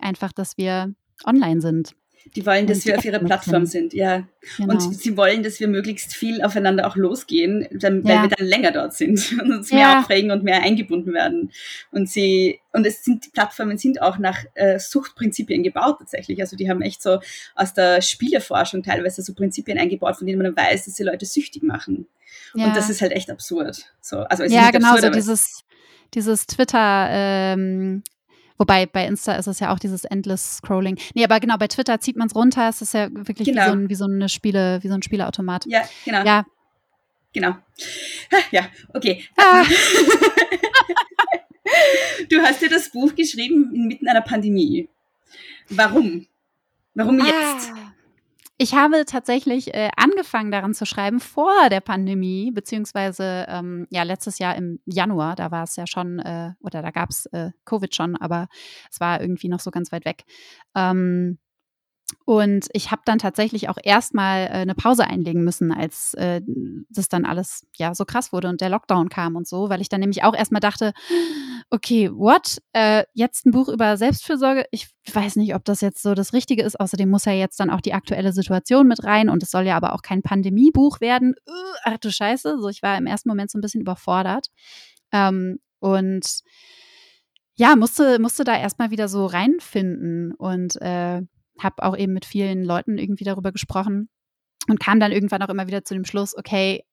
einfach, dass wir online sind. Die wollen, dass wir auf ihrer Plattform sind, ja. Genau. Und sie wollen, dass wir möglichst viel aufeinander auch losgehen, dann, weil wir dann länger dort sind und uns mehr ja. abprägen und mehr eingebunden werden. Und sie, und es sind, die Plattformen sind auch nach äh, Suchtprinzipien gebaut tatsächlich. Also die haben echt so aus der Spieleforschung teilweise so Prinzipien eingebaut, von denen man weiß, dass sie Leute süchtig machen. Ja. Und das ist halt echt absurd. So, also es ja, ist genau, absurd, so dieses, dieses Twitter, ähm, Wobei bei Insta ist es ja auch dieses Endless Scrolling. Nee, aber genau, bei Twitter zieht man es runter. Es ist ja wirklich genau. wie, so ein, wie so eine Spiele, wie so ein Spieleautomat. Ja, genau. Ja. Genau. Ja, okay. Ah. du hast ja das Buch geschrieben inmitten einer Pandemie. Warum? Warum jetzt? Ah. Ich habe tatsächlich äh, angefangen daran zu schreiben vor der Pandemie, beziehungsweise ähm, ja letztes Jahr im Januar, da war es ja schon, äh, oder da gab es äh, Covid schon, aber es war irgendwie noch so ganz weit weg. Ähm, und ich habe dann tatsächlich auch erstmal äh, eine Pause einlegen müssen, als äh, das dann alles ja so krass wurde und der Lockdown kam und so, weil ich dann nämlich auch erstmal dachte, okay, what? Äh, jetzt ein Buch über Selbstfürsorge? Ich weiß nicht, ob das jetzt so das Richtige ist. Außerdem muss ja jetzt dann auch die aktuelle Situation mit rein und es soll ja aber auch kein Pandemiebuch werden. Uh, ach du Scheiße. So, ich war im ersten Moment so ein bisschen überfordert. Ähm, und ja, musste, musste da erstmal wieder so reinfinden und äh, habe auch eben mit vielen Leuten irgendwie darüber gesprochen und kam dann irgendwann auch immer wieder zu dem Schluss, okay,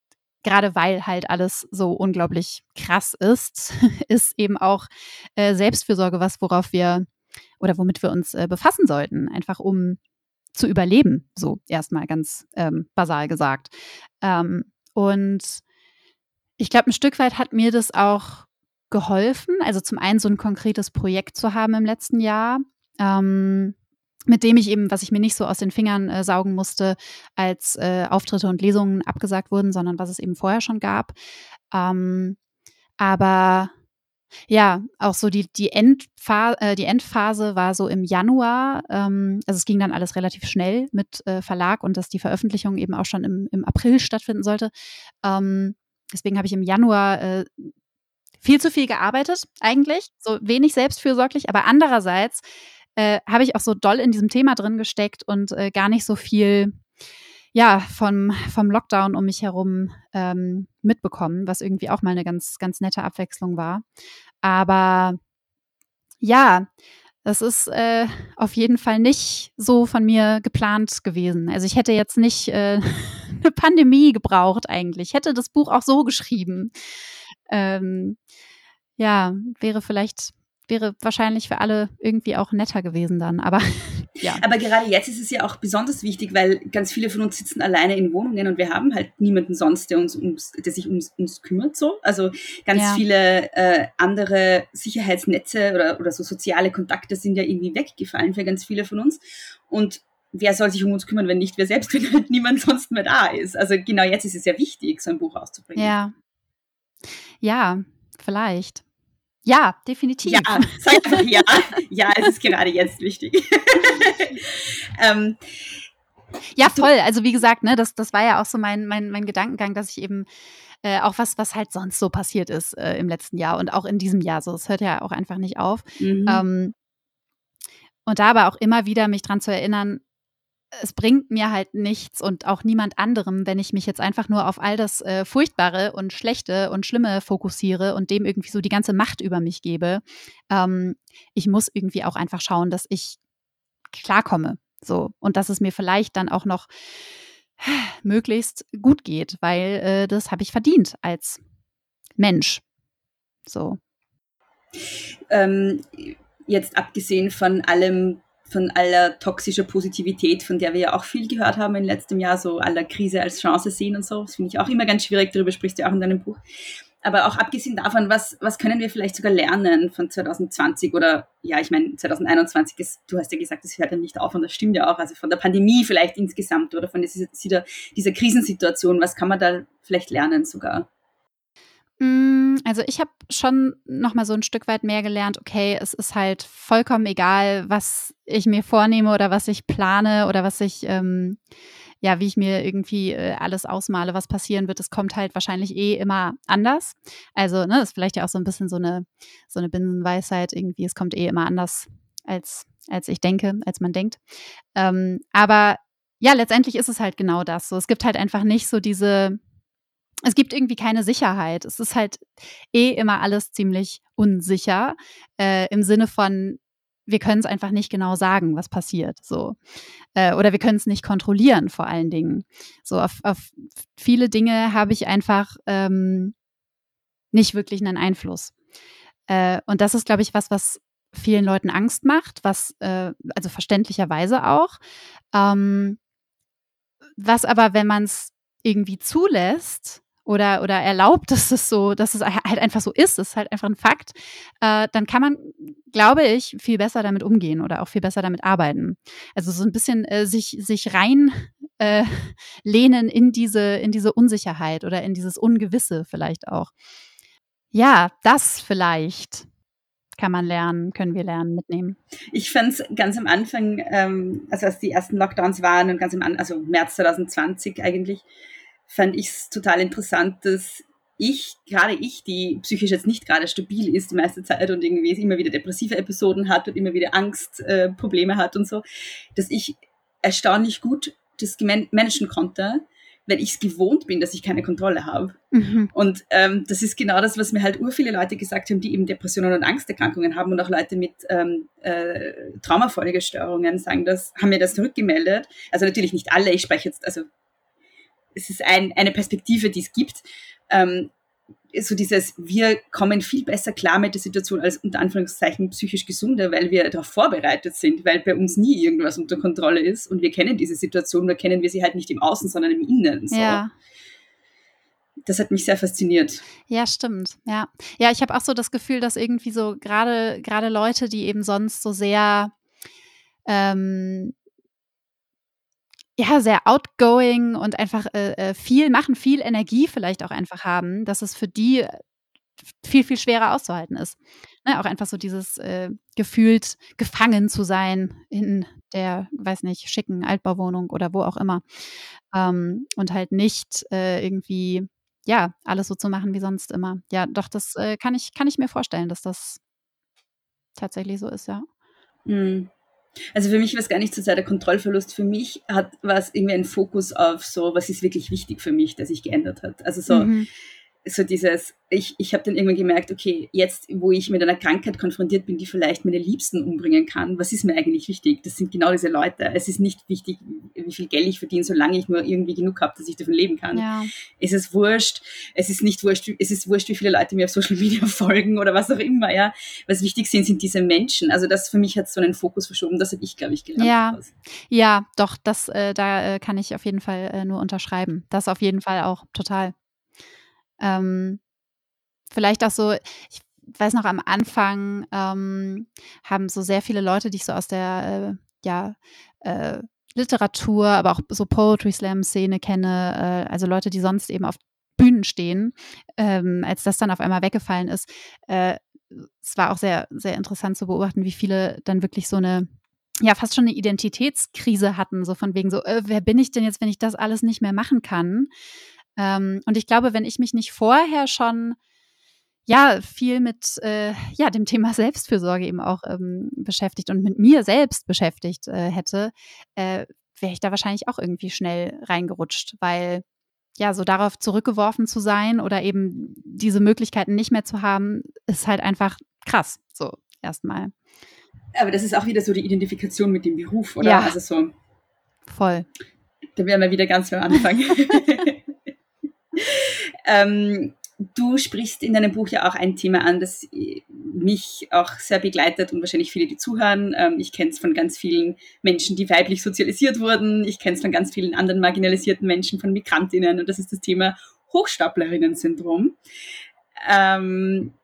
gerade weil halt alles so unglaublich krass ist, ist eben auch äh, Selbstfürsorge was, worauf wir oder womit wir uns äh, befassen sollten, einfach um zu überleben, so erstmal ganz ähm, basal gesagt. Ähm, und ich glaube, ein Stück weit hat mir das auch geholfen, also zum einen so ein konkretes Projekt zu haben im letzten Jahr. Ähm, mit dem ich eben, was ich mir nicht so aus den Fingern äh, saugen musste, als äh, Auftritte und Lesungen abgesagt wurden, sondern was es eben vorher schon gab. Ähm, aber ja, auch so die, die, Endphase, äh, die Endphase war so im Januar. Ähm, also es ging dann alles relativ schnell mit äh, Verlag und dass die Veröffentlichung eben auch schon im, im April stattfinden sollte. Ähm, deswegen habe ich im Januar äh, viel zu viel gearbeitet, eigentlich. So wenig selbstfürsorglich, aber andererseits äh, habe ich auch so doll in diesem Thema drin gesteckt und äh, gar nicht so viel ja, vom, vom Lockdown um mich herum ähm, mitbekommen, was irgendwie auch mal eine ganz, ganz nette Abwechslung war. Aber ja, das ist äh, auf jeden Fall nicht so von mir geplant gewesen. Also ich hätte jetzt nicht äh, eine Pandemie gebraucht eigentlich. Ich hätte das Buch auch so geschrieben. Ähm, ja, wäre vielleicht wäre wahrscheinlich für alle irgendwie auch netter gewesen dann. Aber ja. Aber gerade jetzt ist es ja auch besonders wichtig, weil ganz viele von uns sitzen alleine in Wohnungen und wir haben halt niemanden sonst, der uns ums, der sich ums uns kümmert. So, also ganz ja. viele äh, andere Sicherheitsnetze oder oder so soziale Kontakte sind ja irgendwie weggefallen für ganz viele von uns und Wer soll sich um uns kümmern, wenn nicht wir selbst, wenn halt niemand sonst mehr da ist? Also genau jetzt ist es ja wichtig, so ein Buch rauszubringen. Ja. Ja, vielleicht. Ja, definitiv. Ja, sag einfach ja. Ja, es ist gerade jetzt wichtig. ähm, ja, voll. Also wie gesagt, ne, das, das war ja auch so mein, mein, mein Gedankengang, dass ich eben äh, auch was, was halt sonst so passiert ist äh, im letzten Jahr und auch in diesem Jahr so. Es hört ja auch einfach nicht auf. Mhm. Ähm, und da aber auch immer wieder mich dran zu erinnern, es bringt mir halt nichts und auch niemand anderem, wenn ich mich jetzt einfach nur auf all das äh, Furchtbare und Schlechte und Schlimme fokussiere und dem irgendwie so die ganze Macht über mich gebe. Ähm, ich muss irgendwie auch einfach schauen, dass ich klarkomme. So. Und dass es mir vielleicht dann auch noch möglichst gut geht, weil äh, das habe ich verdient als Mensch. So. Ähm, jetzt abgesehen von allem von aller toxischer Positivität, von der wir ja auch viel gehört haben in letztem Jahr, so aller Krise als Chance sehen und so. Das finde ich auch immer ganz schwierig, darüber sprichst du auch in deinem Buch. Aber auch abgesehen davon, was, was können wir vielleicht sogar lernen von 2020 oder, ja, ich meine, 2021 ist, du hast ja gesagt, das hört ja nicht auf und das stimmt ja auch, also von der Pandemie vielleicht insgesamt oder von dieser, dieser Krisensituation, was kann man da vielleicht lernen sogar? Mm, also ich habe schon noch mal so ein Stück weit mehr gelernt, okay, es ist halt vollkommen egal, was ich mir vornehme oder was ich plane oder was ich, ähm, ja, wie ich mir irgendwie äh, alles ausmale, was passieren wird. Es kommt halt wahrscheinlich eh immer anders. Also, ne, ist vielleicht ja auch so ein bisschen so eine, so eine Binsenweisheit irgendwie, es kommt eh immer anders, als, als ich denke, als man denkt. Ähm, aber ja, letztendlich ist es halt genau das. So, es gibt halt einfach nicht so diese es gibt irgendwie keine Sicherheit. Es ist halt eh immer alles ziemlich unsicher äh, im Sinne von, wir können es einfach nicht genau sagen, was passiert. So. Äh, oder wir können es nicht kontrollieren, vor allen Dingen. So, auf, auf viele Dinge habe ich einfach ähm, nicht wirklich einen Einfluss. Äh, und das ist, glaube ich, was, was vielen Leuten Angst macht, was, äh, also verständlicherweise auch. Ähm, was aber, wenn man es irgendwie zulässt, oder, oder erlaubt, dass es so, dass es halt einfach so ist, das ist halt einfach ein Fakt, äh, dann kann man, glaube ich, viel besser damit umgehen oder auch viel besser damit arbeiten. Also so ein bisschen äh, sich, sich rein äh, lehnen in diese, in diese Unsicherheit oder in dieses Ungewisse vielleicht auch. Ja, das vielleicht kann man lernen, können wir lernen, mitnehmen. Ich fand es ganz am Anfang, ähm, also als die ersten Lockdowns waren und ganz am Anfang, also März 2020 eigentlich, fand ich es total interessant, dass ich, gerade ich, die psychisch jetzt nicht gerade stabil ist die meiste Zeit und irgendwie immer wieder depressive Episoden hat und immer wieder Angstprobleme äh, hat und so, dass ich erstaunlich gut das managen konnte, weil ich es gewohnt bin, dass ich keine Kontrolle habe. Mhm. Und ähm, das ist genau das, was mir halt ur viele Leute gesagt haben, die eben Depressionen und Angsterkrankungen haben und auch Leute mit ähm, äh, Traumafolgestörungen sagen das, haben mir das zurückgemeldet. Also natürlich nicht alle, ich spreche jetzt, also es ist ein, eine Perspektive, die es gibt. Ähm, so dieses, wir kommen viel besser klar mit der Situation als unter Anführungszeichen psychisch Gesunde, weil wir darauf vorbereitet sind, weil bei uns nie irgendwas unter Kontrolle ist und wir kennen diese Situation, nur kennen wir sie halt nicht im Außen, sondern im Innen. So. Ja. Das hat mich sehr fasziniert. Ja, stimmt. Ja, ja, ich habe auch so das Gefühl, dass irgendwie so gerade gerade Leute, die eben sonst so sehr ähm, ja, sehr outgoing und einfach äh, äh, viel machen, viel Energie vielleicht auch einfach haben, dass es für die viel, viel schwerer auszuhalten ist. Ne, auch einfach so dieses äh, gefühlt gefangen zu sein in der, weiß nicht, schicken Altbauwohnung oder wo auch immer. Ähm, und halt nicht äh, irgendwie, ja, alles so zu machen wie sonst immer. Ja, doch, das äh, kann, ich, kann ich mir vorstellen, dass das tatsächlich so ist, ja. Mhm. Also für mich war es gar nicht so sehr der Kontrollverlust. Für mich hat, war es irgendwie ein Fokus auf so, was ist wirklich wichtig für mich, dass sich geändert hat. Also so, Mhm. So dieses, ich, ich habe dann irgendwann gemerkt, okay, jetzt, wo ich mit einer Krankheit konfrontiert bin, die vielleicht meine Liebsten umbringen kann, was ist mir eigentlich wichtig? Das sind genau diese Leute. Es ist nicht wichtig, wie viel Geld ich verdiene, solange ich nur irgendwie genug habe, dass ich davon leben kann. Ja. Es ist wurscht, es ist nicht wurscht, es ist wurscht, wie viele Leute mir auf Social Media folgen oder was auch immer, ja. Was wichtig sind, sind diese Menschen. Also das für mich hat so einen Fokus verschoben, das habe ich, glaube ich, gelernt. Ja, daraus. ja, doch, das, äh, da äh, kann ich auf jeden Fall äh, nur unterschreiben. Das auf jeden Fall auch total. Ähm, vielleicht auch so, ich weiß noch, am Anfang ähm, haben so sehr viele Leute, die ich so aus der, äh, ja, äh, Literatur, aber auch so Poetry Slam Szene kenne, äh, also Leute, die sonst eben auf Bühnen stehen, ähm, als das dann auf einmal weggefallen ist. Äh, es war auch sehr, sehr interessant zu beobachten, wie viele dann wirklich so eine ja fast schon eine Identitätskrise hatten, so von wegen so, äh, wer bin ich denn jetzt, wenn ich das alles nicht mehr machen kann? Ähm, und ich glaube, wenn ich mich nicht vorher schon ja viel mit äh, ja dem Thema Selbstfürsorge eben auch ähm, beschäftigt und mit mir selbst beschäftigt äh, hätte, äh, wäre ich da wahrscheinlich auch irgendwie schnell reingerutscht, weil ja so darauf zurückgeworfen zu sein oder eben diese Möglichkeiten nicht mehr zu haben, ist halt einfach krass. So erstmal. Aber das ist auch wieder so die Identifikation mit dem Beruf, oder? Ja. Also so, Voll. da wären wir wieder ganz am Anfang. ähm, du sprichst in deinem Buch ja auch ein Thema an, das mich auch sehr begleitet und wahrscheinlich viele, die zuhören. Ähm, ich kenne es von ganz vielen Menschen, die weiblich sozialisiert wurden. Ich kenne es von ganz vielen anderen marginalisierten Menschen, von Migrantinnen. Und das ist das Thema Hochstaplerinnen-Syndrom. Ähm,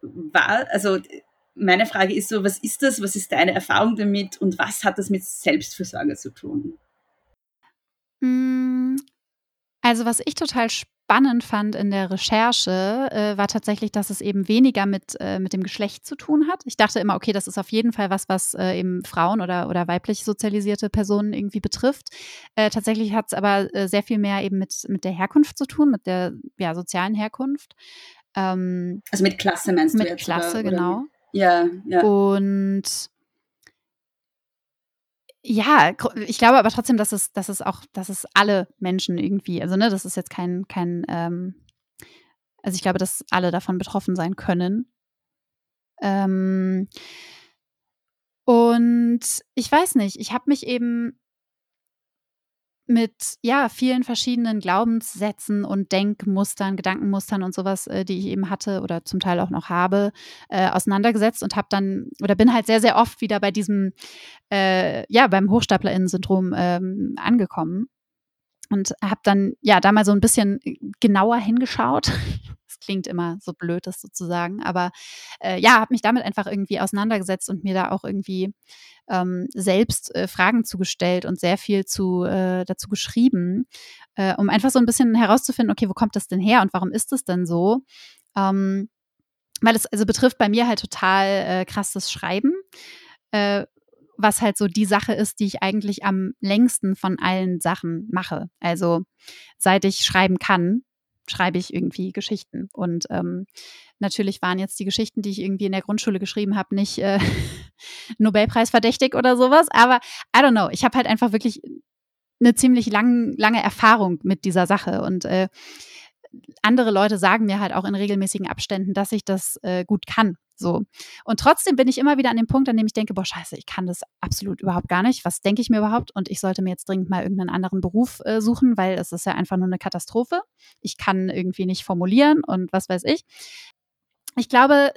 war, also meine Frage ist so, was ist das? Was ist deine Erfahrung damit? Und was hat das mit Selbstfürsorge zu tun? Mm, Also was ich total spannend fand in der Recherche, äh, war tatsächlich, dass es eben weniger mit, äh, mit dem Geschlecht zu tun hat. Ich dachte immer, okay, das ist auf jeden Fall was, was äh, eben Frauen oder, oder weiblich sozialisierte Personen irgendwie betrifft. Äh, tatsächlich hat es aber äh, sehr viel mehr eben mit, mit der Herkunft zu tun, mit der ja, sozialen Herkunft. Ähm, Also mit Klasse meinst mit du jetzt? Klasse, oder, genau. Oder? Ja, ja. Und ja, ich glaube aber trotzdem, dass es, dass es auch, dass es alle Menschen irgendwie, also ne, das ist jetzt kein, kein, ähm, also ich glaube, dass alle davon betroffen sein können. Ähm, und ich weiß nicht, ich habe mich eben mit ja vielen verschiedenen Glaubenssätzen und Denkmustern, Gedankenmustern und sowas, äh, die ich eben hatte oder zum Teil auch noch habe, äh, auseinandergesetzt und habe dann oder bin halt sehr sehr oft wieder bei diesem äh, ja beim Hochstaplerinnen-Syndrom ähm, angekommen und habe dann ja da mal so ein bisschen genauer hingeschaut. Das klingt immer so blöd, das sozusagen, aber äh, ja, habe mich damit einfach irgendwie auseinandergesetzt und mir da auch irgendwie ähm, selbst äh, Fragen zugestellt und sehr viel zu, äh, dazu geschrieben, äh, um einfach so ein bisschen herauszufinden, okay, wo kommt das denn her und warum ist es denn so? Ähm, weil es also betrifft bei mir halt total äh, krass das Schreiben, äh, was halt so die Sache ist, die ich eigentlich am längsten von allen Sachen mache. Also seit ich schreiben kann, schreibe ich irgendwie Geschichten. Und ähm, natürlich waren jetzt die Geschichten, die ich irgendwie in der Grundschule geschrieben habe, nicht äh, Nobelpreis verdächtig oder sowas. Aber I don't know. Ich habe halt einfach wirklich eine ziemlich lang, lange Erfahrung mit dieser Sache und äh, andere Leute sagen mir halt auch in regelmäßigen Abständen, dass ich das äh, gut kann. So. Und trotzdem bin ich immer wieder an dem Punkt, an dem ich denke, boah, scheiße, ich kann das absolut überhaupt gar nicht. Was denke ich mir überhaupt? Und ich sollte mir jetzt dringend mal irgendeinen anderen Beruf äh, suchen, weil es ist ja einfach nur eine Katastrophe. Ich kann irgendwie nicht formulieren und was weiß ich. Ich glaube,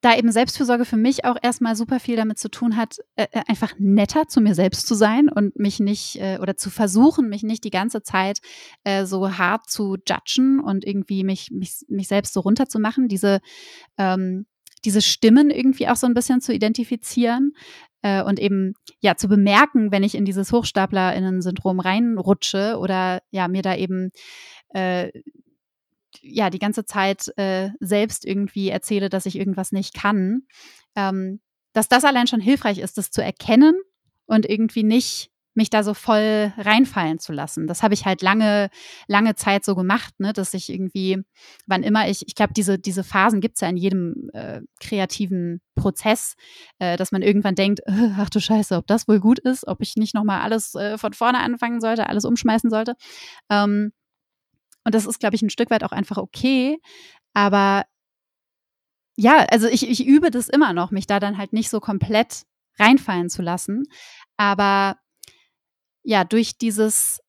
da eben Selbstfürsorge für mich auch erstmal super viel damit zu tun hat, äh, äh, einfach netter zu mir selbst zu sein und mich nicht äh, oder zu versuchen, mich nicht die ganze Zeit äh, so hart zu judgen und irgendwie mich, mich, mich selbst so runterzumachen, diese, ähm, diese Stimmen irgendwie auch so ein bisschen zu identifizieren äh, und eben ja zu bemerken, wenn ich in dieses HochstaplerInnen-Syndrom reinrutsche oder ja mir da eben äh, ja die ganze Zeit äh, selbst irgendwie erzähle, dass ich irgendwas nicht kann, ähm, dass das allein schon hilfreich ist, das zu erkennen und irgendwie nicht mich da so voll reinfallen zu lassen. Das habe ich halt lange, lange Zeit so gemacht, ne, dass ich irgendwie, wann immer ich, ich glaube, diese, diese Phasen gibt es ja in jedem äh, kreativen Prozess, äh, dass man irgendwann denkt, ach du Scheiße, ob das wohl gut ist, ob ich nicht nochmal alles äh, von vorne anfangen sollte, alles umschmeißen sollte. Ähm, und das ist, glaube ich, ein Stück weit auch einfach okay. Aber ja, also ich, ich übe das immer noch, mich da dann halt nicht so komplett reinfallen zu lassen. Aber ja, durch dieses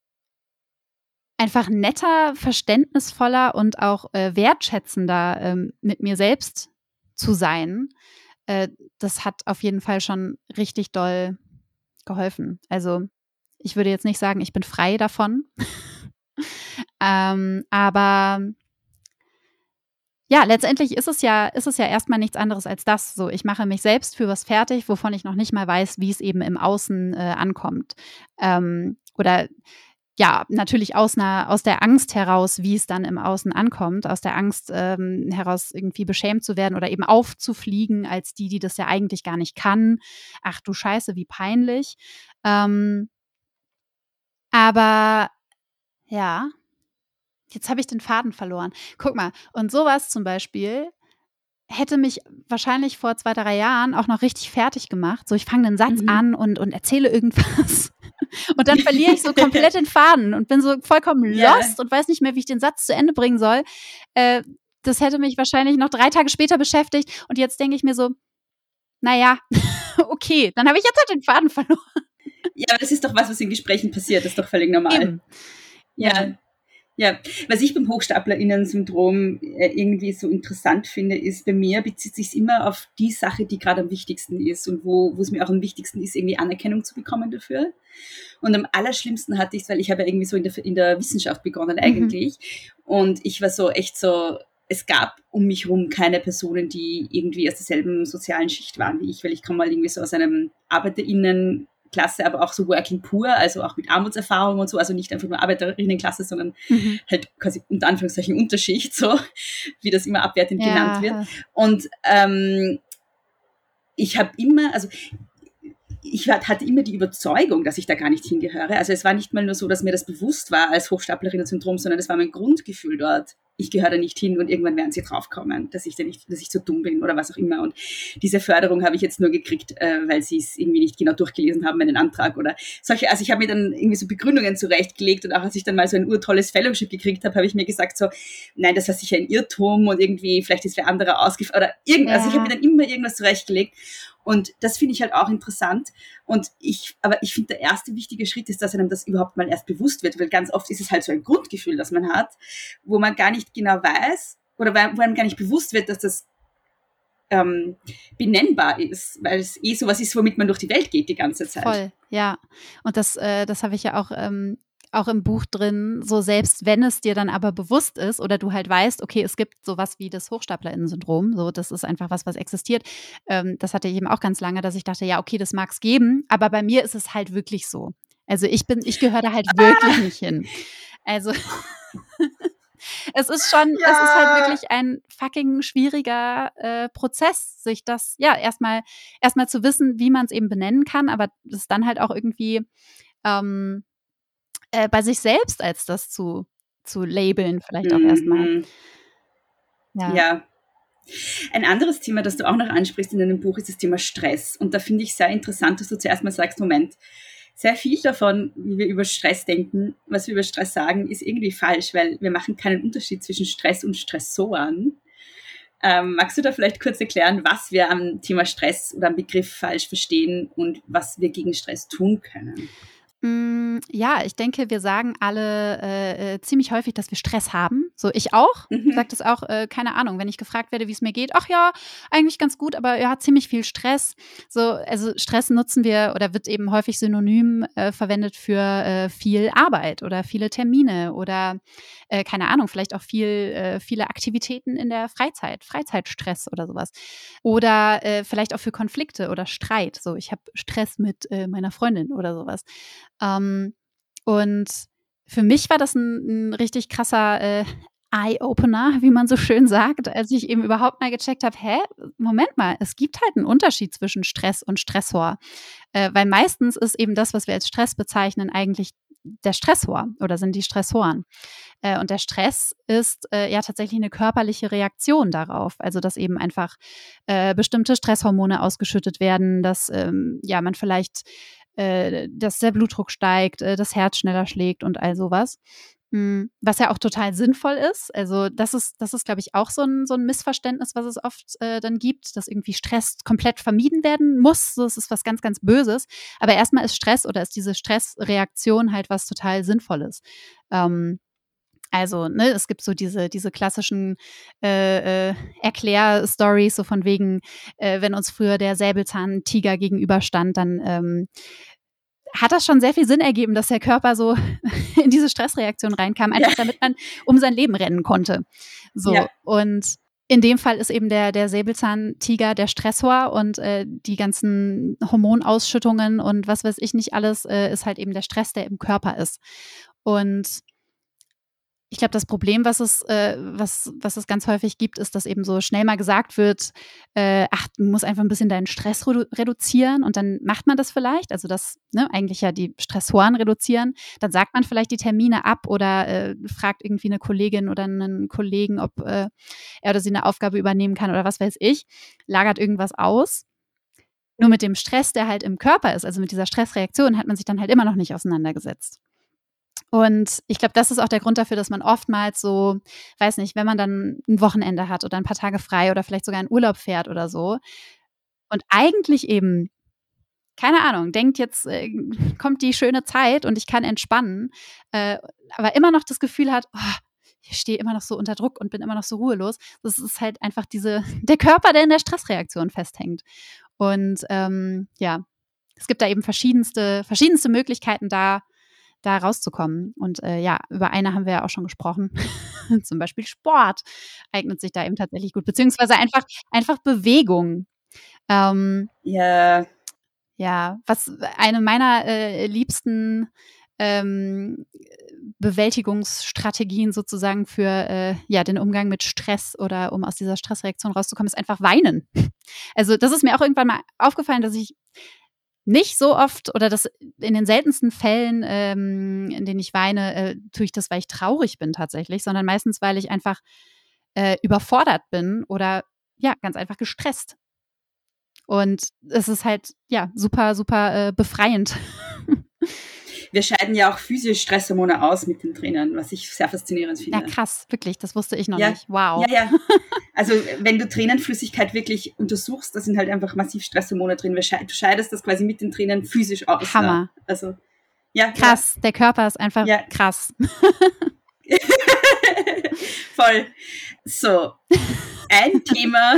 einfach netter, verständnisvoller und auch äh, wertschätzender ähm, mit mir selbst zu sein, äh, das hat auf jeden Fall schon richtig doll geholfen. Also ich würde jetzt nicht sagen, ich bin frei davon. Ähm, aber ja, letztendlich ist es ja, ist es ja erstmal nichts anderes als das. So, ich mache mich selbst für was fertig, wovon ich noch nicht mal weiß, wie es eben im Außen äh, ankommt. Ähm, oder ja, natürlich aus, einer, aus der Angst heraus, wie es dann im Außen ankommt, aus der Angst ähm, heraus irgendwie beschämt zu werden oder eben aufzufliegen als die, die das ja eigentlich gar nicht kann. Ach du Scheiße, wie peinlich. Ähm, aber ja, Jetzt habe ich den Faden verloren. Guck mal, und sowas zum Beispiel hätte mich wahrscheinlich vor zwei, drei Jahren auch noch richtig fertig gemacht. So, ich fange einen Satz mhm. an und, und erzähle irgendwas. Und dann verliere ich so komplett den Faden und bin so vollkommen yeah. lost und weiß nicht mehr, wie ich den Satz zu Ende bringen soll. Äh, das hätte mich wahrscheinlich noch drei Tage später beschäftigt. Und jetzt denke ich mir so, naja, okay, dann habe ich jetzt halt den Faden verloren. Ja, aber das ist doch was, was in Gesprächen passiert. Das ist doch völlig normal. Eben. Ja. ja. Ja, was ich beim HochstaplerInnen-Syndrom äh, irgendwie so interessant finde, ist, bei mir bezieht sich immer auf die Sache, die gerade am wichtigsten ist und wo, wo es mir auch am wichtigsten ist, irgendwie Anerkennung zu bekommen dafür. Und am allerschlimmsten hatte ich es, weil ich habe ja irgendwie so in der, in der Wissenschaft begonnen mhm. eigentlich. Mhm. Und ich war so echt so, es gab um mich herum keine Personen, die irgendwie aus derselben sozialen Schicht waren wie ich, weil ich komme mal irgendwie so aus einem ArbeiterInnen Klasse, aber auch so Working Poor, also auch mit Armutserfahrung und so, also nicht einfach nur Arbeiterinnenklasse, sondern mhm. halt quasi unter Anführungszeichen Unterschicht, so wie das immer abwertend ja. genannt wird. Und ähm, ich habe immer, also ich hatte immer die Überzeugung, dass ich da gar nicht hingehöre. Also es war nicht mal nur so, dass mir das bewusst war als Hochstaplerinnen-Syndrom, sondern es war mein Grundgefühl dort. Ich gehöre da nicht hin und irgendwann werden sie draufkommen, dass ich da nicht, dass ich zu dumm bin oder was auch immer. Und diese Förderung habe ich jetzt nur gekriegt, äh, weil sie es irgendwie nicht genau durchgelesen haben, meinen Antrag oder solche. Also ich habe mir dann irgendwie so Begründungen zurechtgelegt und auch als ich dann mal so ein urtolles Fellowship gekriegt habe, habe ich mir gesagt so, nein, das war sicher ein Irrtum und irgendwie vielleicht ist wer anderer ausgefallen oder irgendwas. Ja. Also ich habe mir dann immer irgendwas zurechtgelegt. Und das finde ich halt auch interessant. Und ich, aber ich finde, der erste wichtige Schritt ist, dass einem das überhaupt mal erst bewusst wird, weil ganz oft ist es halt so ein Grundgefühl, das man hat, wo man gar nicht genau weiß oder wo einem gar nicht bewusst wird, dass das ähm, benennbar ist, weil es eh sowas ist, womit man durch die Welt geht die ganze Zeit. Voll, ja. Und das, äh, das habe ich ja auch ähm, auch im Buch drin, so selbst wenn es dir dann aber bewusst ist oder du halt weißt, okay, es gibt sowas wie das HochstaplerInnen-Syndrom, so das ist einfach was, was existiert. Ähm, das hatte ich eben auch ganz lange, dass ich dachte, ja, okay, das mag es geben, aber bei mir ist es halt wirklich so. Also ich bin, ich gehöre da halt ah. wirklich nicht hin. Also es ist schon, ja. es ist halt wirklich ein fucking schwieriger äh, Prozess, sich das, ja, erstmal, erstmal zu wissen, wie man es eben benennen kann, aber das dann halt auch irgendwie ähm, äh, bei sich selbst als das zu, zu labeln, vielleicht auch mhm. erstmal. Ja. ja. Ein anderes Thema, das du auch noch ansprichst in deinem Buch, ist das Thema Stress. Und da finde ich sehr interessant, dass du zuerst mal sagst, Moment, sehr viel davon, wie wir über Stress denken, was wir über Stress sagen, ist irgendwie falsch, weil wir machen keinen Unterschied zwischen Stress und Stressoren. Ähm, magst du da vielleicht kurz erklären, was wir am Thema Stress oder am Begriff falsch verstehen und was wir gegen Stress tun können? Mm, ja, ich denke, wir sagen alle äh, äh, ziemlich häufig, dass wir Stress haben. So, ich auch. Mhm. Sagt es auch, äh, keine Ahnung, wenn ich gefragt werde, wie es mir geht. Ach ja, eigentlich ganz gut, aber ja, ziemlich viel Stress. So, also Stress nutzen wir oder wird eben häufig synonym äh, verwendet für äh, viel Arbeit oder viele Termine oder äh, keine Ahnung, vielleicht auch viel, viele Aktivitäten in der Freizeit, Freizeitstress oder sowas. Oder vielleicht auch für Konflikte oder Streit. So, ich habe Stress mit meiner Freundin oder sowas. Ähm, und für mich war das ein, ein richtig krasser äh, Eye-Opener, wie man so schön sagt, als ich eben überhaupt mal gecheckt habe, hä, Moment mal, es gibt halt einen Unterschied zwischen Stress und Stressor. Äh, weil meistens ist eben das, was wir als Stress bezeichnen, eigentlich der Stressor oder sind die Stressoren. Äh, und der Stress ist äh, ja tatsächlich eine körperliche Reaktion darauf. Also, dass eben einfach äh, bestimmte Stresshormone ausgeschüttet werden, dass ähm, ja man vielleicht äh, dass der Blutdruck steigt, äh, das Herz schneller schlägt und all sowas. Mm, was ja auch total sinnvoll ist. Also, das ist, das ist, glaube ich, auch so ein, so ein Missverständnis, was es oft äh, dann gibt, dass irgendwie Stress komplett vermieden werden muss. Das ist was ganz, ganz Böses. Aber erstmal ist Stress oder ist diese Stressreaktion halt was total Sinnvolles. Ähm, also, ne, es gibt so diese, diese klassischen äh, äh, Erklärstories, so von wegen, äh, wenn uns früher der Säbelzahntiger gegenüberstand, dann ähm, hat das schon sehr viel Sinn ergeben, dass der Körper so in diese Stressreaktion reinkam, einfach ja. damit man um sein Leben rennen konnte. So. Ja. Und in dem Fall ist eben der, der Säbelzahntiger der Stressor und äh, die ganzen Hormonausschüttungen und was weiß ich nicht alles, äh, ist halt eben der Stress, der im Körper ist. Und ich glaube, das Problem, was es, äh, was, was es ganz häufig gibt, ist, dass eben so schnell mal gesagt wird, äh, ach, du musst einfach ein bisschen deinen Stress redu reduzieren und dann macht man das vielleicht, also das ne, eigentlich ja die Stressoren reduzieren, dann sagt man vielleicht die Termine ab oder äh, fragt irgendwie eine Kollegin oder einen Kollegen, ob äh, er oder sie eine Aufgabe übernehmen kann oder was weiß ich, lagert irgendwas aus. Nur mit dem Stress, der halt im Körper ist, also mit dieser Stressreaktion, hat man sich dann halt immer noch nicht auseinandergesetzt. Und ich glaube, das ist auch der Grund dafür, dass man oftmals so, weiß nicht, wenn man dann ein Wochenende hat oder ein paar Tage frei oder vielleicht sogar in Urlaub fährt oder so und eigentlich eben keine Ahnung, denkt jetzt äh, kommt die schöne Zeit und ich kann entspannen, äh, aber immer noch das Gefühl hat, oh, ich stehe immer noch so unter Druck und bin immer noch so ruhelos. Das ist halt einfach diese, der Körper, der in der Stressreaktion festhängt. Und ähm, ja, es gibt da eben verschiedenste, verschiedenste Möglichkeiten da, da rauszukommen. Und äh, ja, über eine haben wir ja auch schon gesprochen. Zum Beispiel Sport eignet sich da eben tatsächlich gut, beziehungsweise einfach, einfach Bewegung. Ähm, ja. Ja, was eine meiner äh, liebsten ähm, Bewältigungsstrategien sozusagen für äh, ja, den Umgang mit Stress oder um aus dieser Stressreaktion rauszukommen, ist einfach weinen. Also das ist mir auch irgendwann mal aufgefallen, dass ich nicht so oft oder das in den seltensten Fällen, ähm, in denen ich weine, äh, tue ich das, weil ich traurig bin tatsächlich, sondern meistens, weil ich einfach äh, überfordert bin oder ja, ganz einfach gestresst. Und es ist halt ja super, super äh, befreiend. wir scheiden ja auch physisch Stresshormone aus mit den Tränen, was ich sehr faszinierend finde. Ja, krass, wirklich, das wusste ich noch ja, nicht. Wow. Ja, ja. Also, wenn du Tränenflüssigkeit wirklich untersuchst, da sind halt einfach massiv Stresshormone drin. Du scheidest das quasi mit den Tränen physisch aus. Hammer. Ne? Also, ja. Krass, ja. der Körper ist einfach ja. krass. Voll. So, ein Thema,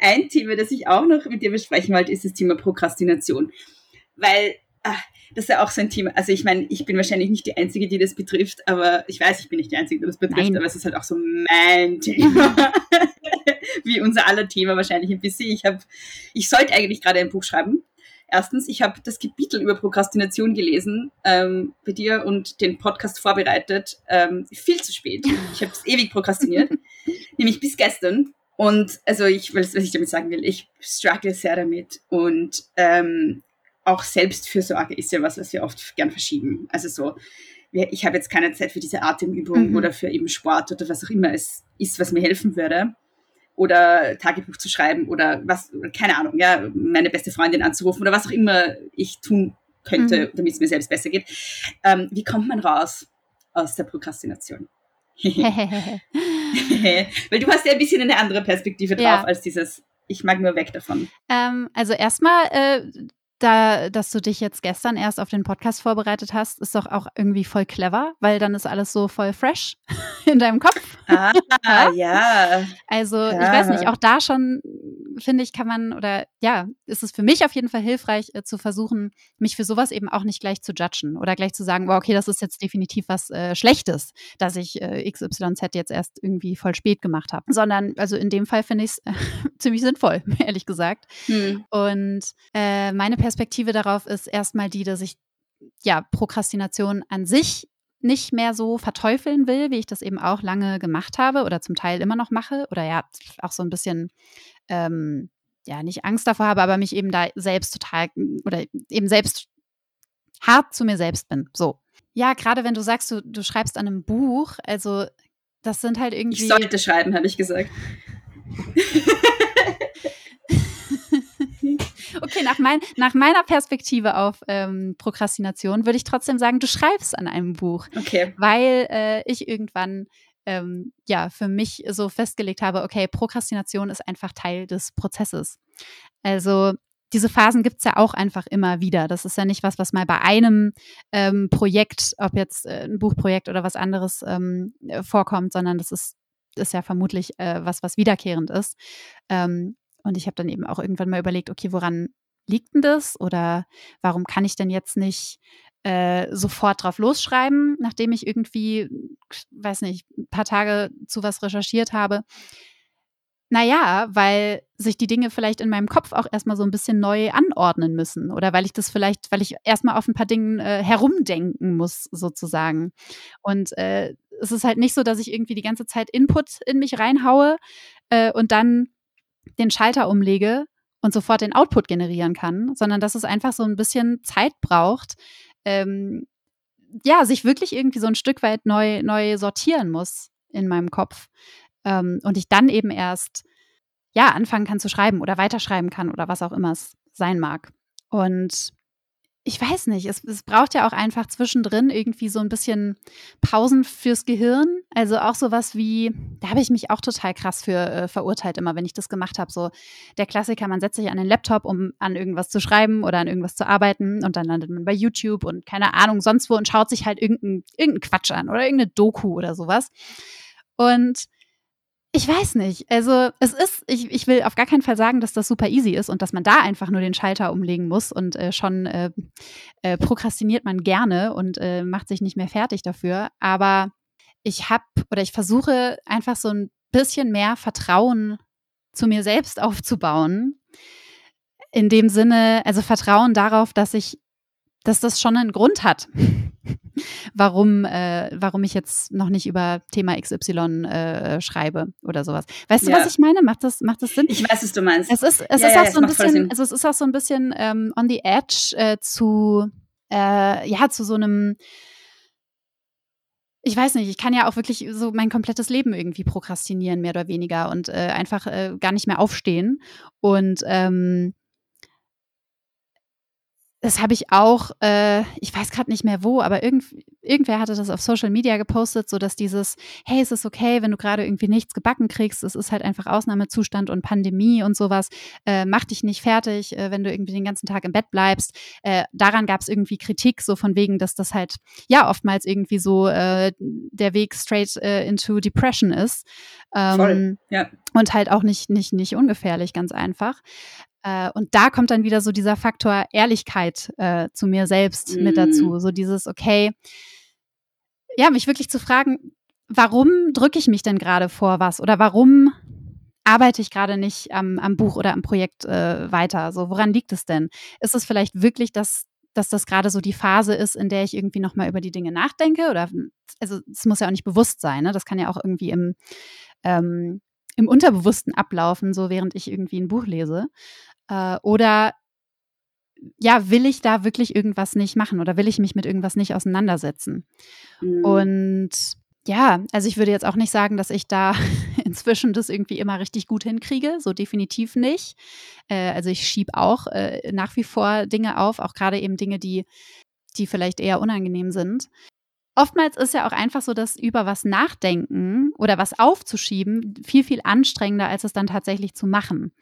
ein Thema, das ich auch noch mit dir besprechen wollte, ist das Thema Prokrastination weil ach, das ist ja auch so ein Thema. Also ich meine, ich bin wahrscheinlich nicht die Einzige, die das betrifft, aber ich weiß, ich bin nicht die Einzige, die das betrifft, Nein. aber es ist halt auch so mein Thema. Wie unser aller Thema wahrscheinlich ein bisschen. Ich habe, ich sollte eigentlich gerade ein Buch schreiben. Erstens, ich habe das Kapitel über Prokrastination gelesen ähm, bei dir und den Podcast vorbereitet. Ähm, viel zu spät. Ich habe es ewig prokrastiniert, nämlich bis gestern. Und also ich, was ich damit sagen will, ich struggle sehr damit und ähm, auch Selbstfürsorge ist ja was, was wir oft gern verschieben. Also so, ich habe jetzt keine Zeit für diese Atemübung mhm. oder für eben Sport oder was auch immer es ist, was mir helfen würde. oder Tagebuch zu schreiben oder was, keine Ahnung, ja, meine beste Freundin anzurufen oder was auch immer ich tun könnte, mhm. damit es mir selbst besser geht. Ähm, wie kommt man raus aus der Prokrastination? Weil du hast ja ein bisschen eine andere Perspektive drauf ja. als dieses, ich mag nur weg davon. Ähm, also erstmal äh, da, dass du dich jetzt gestern erst auf den Podcast vorbereitet hast, ist doch auch irgendwie voll clever, weil dann ist alles so voll fresh in deinem Kopf. Ah, ja. Also, ja. ich weiß nicht, auch da schon, finde ich, kann man oder ja, ist es für mich auf jeden Fall hilfreich, äh, zu versuchen, mich für sowas eben auch nicht gleich zu judgen oder gleich zu sagen, wow, okay, das ist jetzt definitiv was äh, Schlechtes, dass ich äh, XYZ jetzt erst irgendwie voll spät gemacht habe. Sondern, also in dem Fall finde ich es ziemlich sinnvoll, ehrlich gesagt. Hm. Und äh, meine Perspektive Perspektive darauf ist erstmal die, dass ich ja Prokrastination an sich nicht mehr so verteufeln will, wie ich das eben auch lange gemacht habe oder zum Teil immer noch mache oder ja auch so ein bisschen ähm, ja nicht Angst davor habe, aber mich eben da selbst total oder eben selbst hart zu mir selbst bin. So. Ja, gerade wenn du sagst, du, du schreibst an einem Buch, also das sind halt irgendwie. Ich sollte schreiben, habe ich gesagt. Okay, nach, mein, nach meiner Perspektive auf ähm, Prokrastination würde ich trotzdem sagen, du schreibst an einem Buch. Okay. Weil äh, ich irgendwann ähm, ja für mich so festgelegt habe, okay, Prokrastination ist einfach Teil des Prozesses. Also diese Phasen gibt es ja auch einfach immer wieder. Das ist ja nicht was, was mal bei einem ähm, Projekt, ob jetzt äh, ein Buchprojekt oder was anderes ähm, vorkommt, sondern das ist, ist ja vermutlich äh, was, was wiederkehrend ist. Ähm, und ich habe dann eben auch irgendwann mal überlegt, okay, woran liegt denn das? Oder warum kann ich denn jetzt nicht äh, sofort drauf losschreiben, nachdem ich irgendwie, weiß nicht, ein paar Tage zu was recherchiert habe? Naja, weil sich die Dinge vielleicht in meinem Kopf auch erstmal so ein bisschen neu anordnen müssen oder weil ich das vielleicht, weil ich erstmal auf ein paar Dingen äh, herumdenken muss, sozusagen. Und äh, es ist halt nicht so, dass ich irgendwie die ganze Zeit Input in mich reinhaue äh, und dann den Schalter umlege und sofort den Output generieren kann, sondern dass es einfach so ein bisschen Zeit braucht, ähm, ja, sich wirklich irgendwie so ein Stück weit neu, neu sortieren muss in meinem Kopf. Ähm, und ich dann eben erst, ja, anfangen kann zu schreiben oder weiterschreiben kann oder was auch immer es sein mag. Und ich weiß nicht, es, es, braucht ja auch einfach zwischendrin irgendwie so ein bisschen Pausen fürs Gehirn. Also auch sowas wie, da habe ich mich auch total krass für äh, verurteilt, immer wenn ich das gemacht habe. So der Klassiker, man setzt sich an den Laptop, um an irgendwas zu schreiben oder an irgendwas zu arbeiten und dann landet man bei YouTube und keine Ahnung, sonst wo und schaut sich halt irgendeinen irgendein Quatsch an oder irgendeine Doku oder sowas. Und ich weiß nicht. Also es ist, ich, ich will auf gar keinen Fall sagen, dass das super easy ist und dass man da einfach nur den Schalter umlegen muss und äh, schon äh, äh, prokrastiniert man gerne und äh, macht sich nicht mehr fertig dafür. Aber ich habe oder ich versuche einfach so ein bisschen mehr Vertrauen zu mir selbst aufzubauen. In dem Sinne, also Vertrauen darauf, dass ich, dass das schon einen Grund hat warum, äh, warum ich jetzt noch nicht über Thema XY äh, schreibe oder sowas. Weißt ja. du, was ich meine? Macht das, macht das Sinn? Ich weiß, was du meinst. Es ist, es ja, ist ja, auch so ein bisschen, also es ist auch so ein bisschen ähm, on the edge äh, zu, äh, ja, zu so einem ich weiß nicht, ich kann ja auch wirklich so mein komplettes Leben irgendwie prokrastinieren, mehr oder weniger, und äh, einfach äh, gar nicht mehr aufstehen. Und ähm, das habe ich auch, äh, ich weiß gerade nicht mehr wo, aber irgend, irgendwer hatte das auf Social Media gepostet, so dass dieses, hey, es ist okay, wenn du gerade irgendwie nichts gebacken kriegst, es ist halt einfach Ausnahmezustand und Pandemie und sowas, äh, mach dich nicht fertig, äh, wenn du irgendwie den ganzen Tag im Bett bleibst. Äh, daran gab es irgendwie Kritik, so von wegen, dass das halt ja oftmals irgendwie so äh, der Weg straight äh, into Depression ist. Ähm, Voll, ja. Und halt auch nicht, nicht, nicht ungefährlich, ganz einfach. Äh, und da kommt dann wieder so dieser Faktor Ehrlichkeit äh, zu mir selbst mm. mit dazu. So dieses, okay, ja, mich wirklich zu fragen, warum drücke ich mich denn gerade vor was? Oder warum arbeite ich gerade nicht am, am, Buch oder am Projekt äh, weiter? So, woran liegt es denn? Ist es vielleicht wirklich, dass, dass das gerade so die Phase ist, in der ich irgendwie nochmal über die Dinge nachdenke? Oder also es muss ja auch nicht bewusst sein, ne? Das kann ja auch irgendwie im ähm, im Unterbewussten ablaufen, so während ich irgendwie ein Buch lese. Äh, oder ja, will ich da wirklich irgendwas nicht machen oder will ich mich mit irgendwas nicht auseinandersetzen? Mhm. Und ja, also ich würde jetzt auch nicht sagen, dass ich da inzwischen das irgendwie immer richtig gut hinkriege. So definitiv nicht. Äh, also ich schiebe auch äh, nach wie vor Dinge auf, auch gerade eben Dinge, die, die vielleicht eher unangenehm sind. Oftmals ist ja auch einfach so, dass über was nachdenken oder was aufzuschieben viel, viel anstrengender, als es dann tatsächlich zu machen.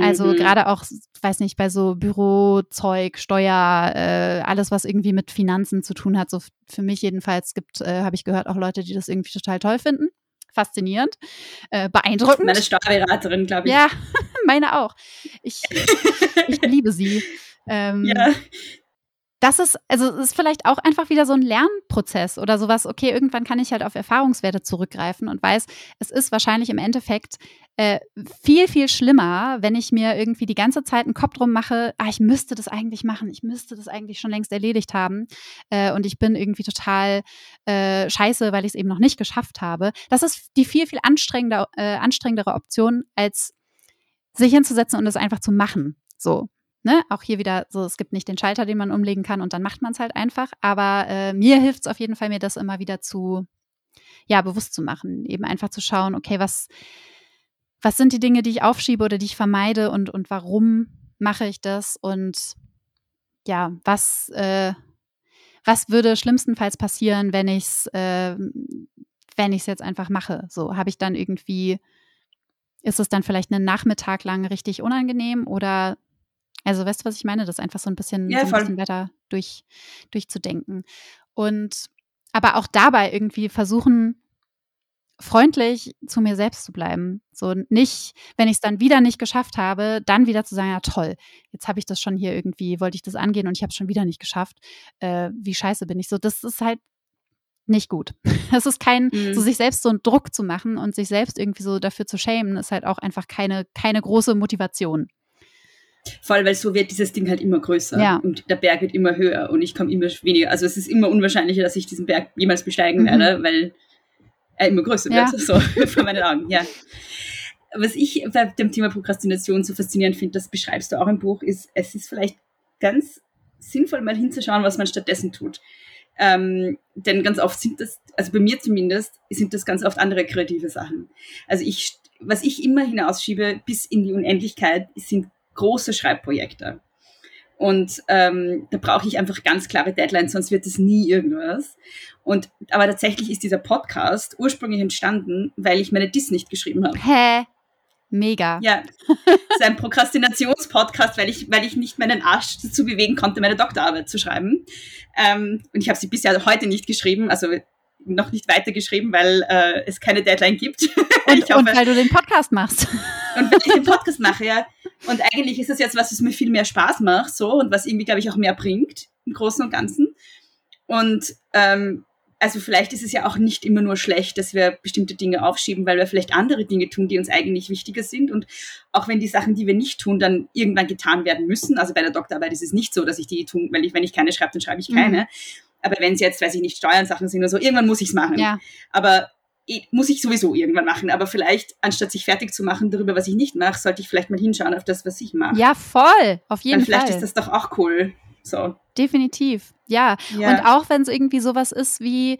Also Mhm. gerade auch, weiß nicht, bei so Bürozeug, Steuer, äh, alles, was irgendwie mit Finanzen zu tun hat. So für mich jedenfalls gibt, äh, habe ich gehört, auch Leute, die das irgendwie total toll finden. Faszinierend, äh, beeindruckend. Meine Steuerberaterin, glaube ich. ja, meine auch. Ich, ich liebe sie. Ähm, Ja. Das ist, also es ist vielleicht auch einfach wieder so ein Lernprozess oder sowas, okay, irgendwann kann ich halt auf Erfahrungswerte zurückgreifen und weiß, es ist wahrscheinlich im Endeffekt äh, viel, viel schlimmer, wenn ich mir irgendwie die ganze Zeit einen Kopf drum mache, ah, ich müsste das eigentlich machen, ich müsste das eigentlich schon längst erledigt haben äh, und ich bin irgendwie total äh, scheiße, weil ich es eben noch nicht geschafft habe. Das ist die viel, viel anstrengender, äh, anstrengendere Option, als sich hinzusetzen und es einfach zu machen. So. Ne? Auch hier wieder so, es gibt nicht den Schalter, den man umlegen kann und dann macht man es halt einfach. Aber äh, mir hilft es auf jeden Fall, mir das immer wieder zu, ja, bewusst zu machen. Eben einfach zu schauen, okay, was, was sind die Dinge, die ich aufschiebe oder die ich vermeide und, und warum mache ich das? Und ja, was, äh, was würde schlimmstenfalls passieren, wenn ich es, äh, wenn ich es jetzt einfach mache? So, habe ich dann irgendwie, ist es dann vielleicht einen Nachmittag lang richtig unangenehm oder also weißt du, was ich meine? Das einfach so ein bisschen, Ja, so ein bisschen weiter durch, durchzudenken. Und aber auch dabei irgendwie versuchen, freundlich zu mir selbst zu bleiben. So nicht, wenn ich es dann wieder nicht geschafft habe, dann wieder zu sagen, ja toll, jetzt habe ich das schon hier irgendwie, wollte ich das angehen und ich habe es schon wieder nicht geschafft. Äh, wie scheiße bin ich so? Das ist halt nicht gut. Es ist kein, Mhm. so sich selbst so einen Druck zu machen und sich selbst irgendwie so dafür zu schämen, ist halt auch einfach keine, keine große Motivation. Voll, weil so wird dieses Ding halt immer größer Ja. und der Berg wird immer höher und ich komme immer weniger. Also es ist immer unwahrscheinlicher, dass ich diesen Berg jemals besteigen Mhm. werde, weil er immer größer Ja. wird, so vor meinen Augen, ja. Was ich bei dem Thema Prokrastination so faszinierend finde, das beschreibst du auch im Buch, ist, es ist vielleicht ganz sinnvoll, mal hinzuschauen, was man stattdessen tut. Ähm, denn ganz oft sind das, also bei mir zumindest, sind das ganz oft andere kreative Sachen. Also ich, was ich immer hinausschiebe bis in die Unendlichkeit, sind große Schreibprojekte. Und ähm, da brauche ich einfach ganz klare Deadlines, sonst wird es nie irgendwas. Und aber tatsächlich ist dieser Podcast ursprünglich entstanden, weil ich meine Diss nicht geschrieben habe. Hä? Mega. Ja, es ist ein Prokrastinationspodcast, weil ich, weil ich nicht meinen Arsch dazu bewegen konnte, meine Doktorarbeit zu schreiben. Ähm, und ich habe sie bisher heute nicht geschrieben, also noch nicht weitergeschrieben, weil äh, es keine Deadline gibt. Und, hoffe- und weil du den Podcast machst. und wenn ich den Podcast mache, ja. Und eigentlich ist das jetzt was, was mir viel mehr Spaß macht, so und was irgendwie, glaube ich, auch mehr bringt im Großen und Ganzen. Und ähm, also vielleicht ist es ja auch nicht immer nur schlecht, dass wir bestimmte Dinge aufschieben, weil wir vielleicht andere Dinge tun, die uns eigentlich wichtiger sind. Und auch wenn die Sachen, die wir nicht tun, dann irgendwann getan werden müssen. Also bei der Doktorarbeit ist es nicht so, dass ich die tun, weil ich, wenn ich keine schreibe, dann schreibe ich keine. Mhm. Aber wenn es jetzt, weiß ich nicht, Steuern-Sachen sind oder so, irgendwann muss ich es machen. Ja. Aber eh, muss ich sowieso irgendwann machen. Aber vielleicht, anstatt sich fertig zu machen darüber, was ich nicht mache, sollte ich vielleicht mal hinschauen auf das, was ich mache. Ja, voll. Auf jeden Weil vielleicht Fall. ist das doch auch cool. So. Definitiv. Ja. Ja. Und auch wenn es irgendwie sowas ist wie,